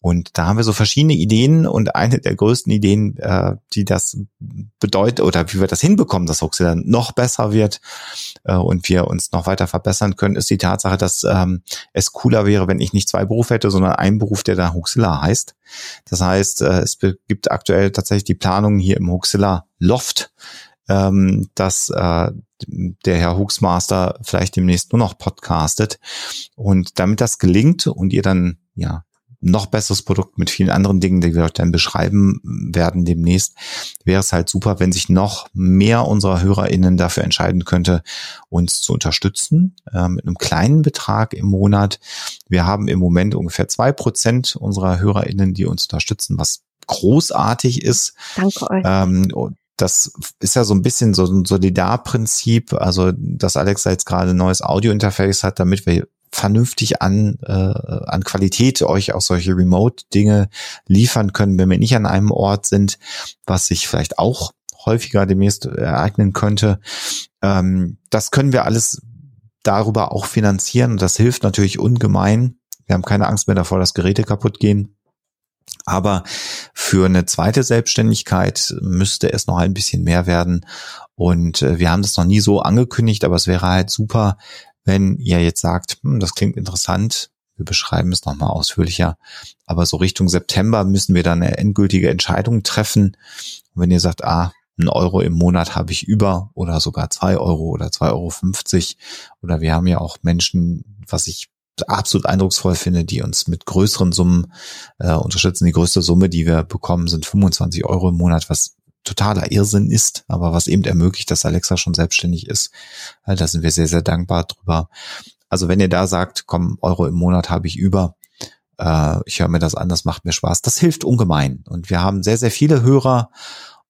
Und da haben wir so verschiedene Ideen und eine der größten Ideen, äh, die das bedeutet oder wie wir das hinbekommen, dass Huxilla noch besser wird äh, und wir uns noch weiter verbessern können, ist die Tatsache, dass ähm, es cooler wäre, wenn ich nicht zwei Berufe hätte, sondern einen Beruf, der da Huxilla heißt. Das heißt, äh, es gibt aktuell tatsächlich die Planung hier im Huxilla Loft, ähm, dass äh, der Herr Huxmaster vielleicht demnächst nur noch podcastet. Und damit das gelingt und ihr dann ja noch besseres Produkt mit vielen anderen Dingen, die wir euch dann beschreiben werden demnächst, wäre es halt super, wenn sich noch mehr unserer HörerInnen dafür entscheiden könnte, uns zu unterstützen, äh, mit einem kleinen Betrag im Monat. Wir haben im Moment ungefähr zwei Prozent unserer HörerInnen, die uns unterstützen, was großartig ist. Danke euch. Ähm, das ist ja so ein bisschen so ein Solidarprinzip, also dass Alexa jetzt gerade ein neues Audio-Interface hat, damit wir vernünftig an, äh, an Qualität euch auch solche Remote-Dinge liefern können, wenn wir nicht an einem Ort sind, was sich vielleicht auch häufiger demnächst ereignen könnte. Ähm, das können wir alles darüber auch finanzieren und das hilft natürlich ungemein. Wir haben keine Angst mehr davor, dass Geräte kaputt gehen. Aber für eine zweite Selbstständigkeit müsste es noch ein bisschen mehr werden. Und äh, wir haben das noch nie so angekündigt, aber es wäre halt super, wenn ihr jetzt sagt, hm, das klingt interessant, wir beschreiben es nochmal ausführlicher, aber so Richtung September müssen wir dann eine endgültige Entscheidung treffen. Und wenn ihr sagt, ah, ein Euro im Monat habe ich über oder sogar zwei Euro oder zwei Euro fünfzig oder wir haben ja auch Menschen, was ich absolut eindrucksvoll finde, die uns mit größeren Summen äh, unterstützen. Die größte Summe, die wir bekommen, sind 25 Euro im Monat, was totaler Irrsinn ist, aber was eben ermöglicht, dass Alexa schon selbstständig ist. Da sind wir sehr, sehr dankbar drüber. Also wenn ihr da sagt, komm, Euro im Monat habe ich über, äh, ich höre mir das an, das macht mir Spaß, das hilft ungemein. Und wir haben sehr, sehr viele Hörer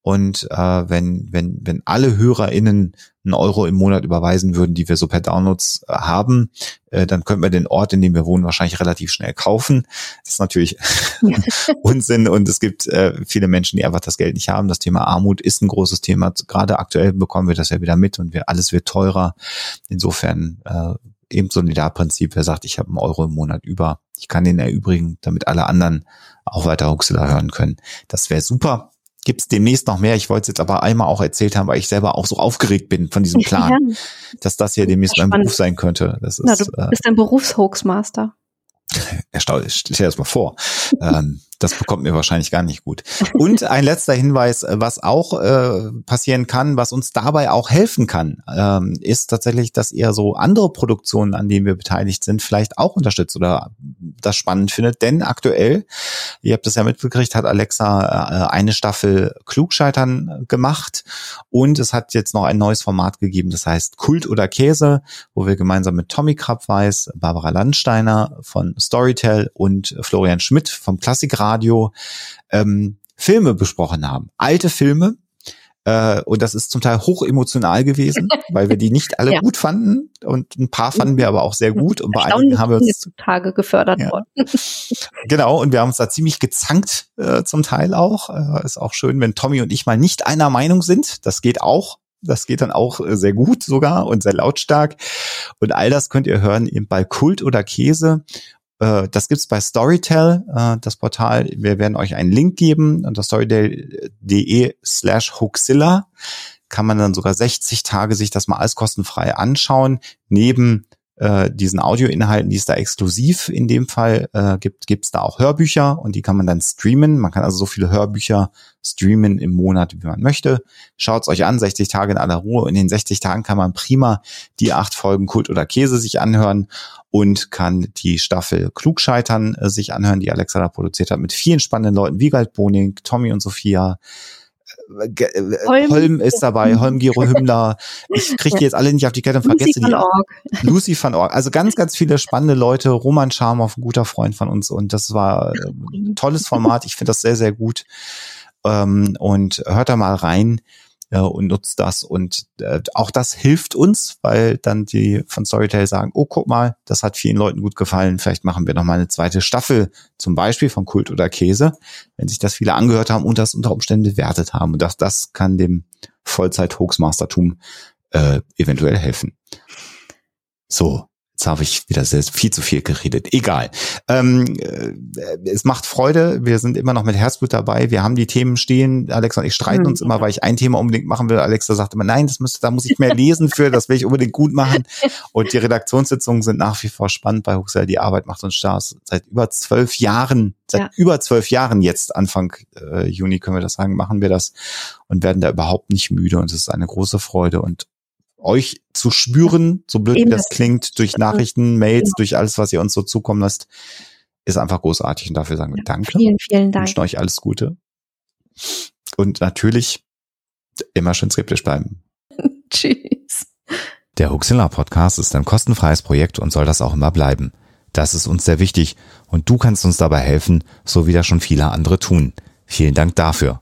und äh, wenn, wenn, wenn alle HörerInnen einen Euro im Monat überweisen würden, die wir so per Downloads äh, haben, äh, dann könnten wir den Ort, in dem wir wohnen, wahrscheinlich relativ schnell kaufen. Das ist natürlich Unsinn und es gibt äh, viele Menschen, die einfach das Geld nicht haben. Das Thema Armut ist ein großes Thema. Gerade aktuell bekommen wir das ja wieder mit und wir, alles wird teurer. Insofern äh, eben Solidarprinzip, wer sagt, ich habe einen Euro im Monat über, ich kann den erübrigen, damit alle anderen auch weiter Huxela hören können. Das wäre super gibt es demnächst noch mehr. Ich wollte es jetzt aber einmal auch erzählt haben, weil ich selber auch so aufgeregt bin von diesem Plan, ja. dass das hier demnächst mein Beruf sein könnte. Das ist, Na, du bist ein Berufshoaxmaster. Erstaunlich, stell dir das mal vor. ähm, das bekommt mir wahrscheinlich gar nicht gut. Und ein letzter Hinweis, was auch äh, passieren kann, was uns dabei auch helfen kann, ähm, ist tatsächlich, dass ihr so andere Produktionen, an denen wir beteiligt sind, vielleicht auch unterstützt oder das spannend findet. Denn aktuell, ihr habt das ja mitbekriegt, hat Alexa äh, eine Staffel Klugscheitern gemacht und es hat jetzt noch ein neues Format gegeben, das heißt Kult oder Käse, wo wir gemeinsam mit Tommy Krabweis, Barbara Landsteiner von Storytel und Florian Schmidt vom Klassikradio Radio ähm, Filme besprochen haben. Alte Filme. Äh, und das ist zum Teil hoch emotional gewesen, weil wir die nicht alle ja. gut fanden. Und ein paar fanden wir aber auch sehr gut. Und bei einigen haben wir uns zutage gefördert ja. worden. genau, und wir haben uns da ziemlich gezankt, äh, zum Teil auch. Äh, ist auch schön, wenn Tommy und ich mal nicht einer Meinung sind. Das geht auch. Das geht dann auch äh, sehr gut sogar und sehr lautstark. Und all das könnt ihr hören eben bei Kult oder Käse. Äh, das gibt's bei Storytel, äh, das Portal. Wir werden euch einen Link geben unter storytel.de slash Hoaxilla kann man dann sogar 60 Tage sich das mal alles kostenfrei anschauen. Neben äh, diesen Audioinhalten, die es da exklusiv in dem Fall äh, gibt, gibt es da auch Hörbücher und die kann man dann streamen. Man kann also so viele Hörbücher streamen im Monat, wie man möchte. Schaut es euch an, 60 Tage in aller Ruhe. In den 60 Tagen kann man prima die acht Folgen Kult oder Käse sich anhören und kann die Staffel Klugscheitern äh, sich anhören, die Alexa da produziert hat, mit vielen spannenden Leuten, wie Galt Boning, Tommy und Sophia, Holm, Holm ist dabei, Holm Gero Hümmler. Ich kriege die jetzt alle nicht auf die Kette und vergesse die. Org. Lucy van Org. Also ganz, ganz viele spannende Leute. Roman Scharmoff, ein guter Freund von uns. Und das war ein tolles Format. Ich finde das sehr, sehr gut. Ähm, und hört da mal rein äh, und nutzt das. Und äh, auch das hilft uns, weil dann die von Storytel sagen, oh, guck mal, das hat vielen Leuten gut gefallen. Vielleicht machen wir noch mal eine zweite Staffel, zum Beispiel von Kult oder Käse, wenn sich das viele angehört haben und das unter Umständen bewertet haben. Und das, das kann dem Vollzeit-Hoaxmastertum äh, eventuell helfen. So, Jetzt habe ich wieder sehr, viel zu viel geredet. Egal. Ähm, äh, es macht Freude. Wir sind immer noch mit Herzblut dabei. Wir haben die Themen stehen. Alexa und ich streiten uns immer, weil ich ein Thema unbedingt machen will. Alexa sagt immer, nein, das müsste, da muss ich mehr lesen für, das will ich unbedingt gut machen. Und die Redaktionssitzungen sind nach wie vor spannend bei Huxel. Die Arbeit macht uns Spaß. Seit über zwölf Jahren, seit ja. über zwölf Jahren jetzt, Anfang äh, Juni können wir das sagen, machen wir das und werden da überhaupt nicht müde. Und es ist eine große Freude. Und euch zu spüren, so blöd wie das klingt, durch Nachrichten, Mails, durch alles, was ihr uns so zukommen lasst, ist einfach großartig. Und dafür sagen wir Danke. Vielen, vielen Dank. Wünschen euch alles Gute. Und natürlich immer schön skeptisch bleiben. Tschüss. Der Huxilla Podcast ist ein kostenfreies Projekt und soll das auch immer bleiben. Das ist uns sehr wichtig und du kannst uns dabei helfen, so wie das schon viele andere tun. Vielen Dank dafür.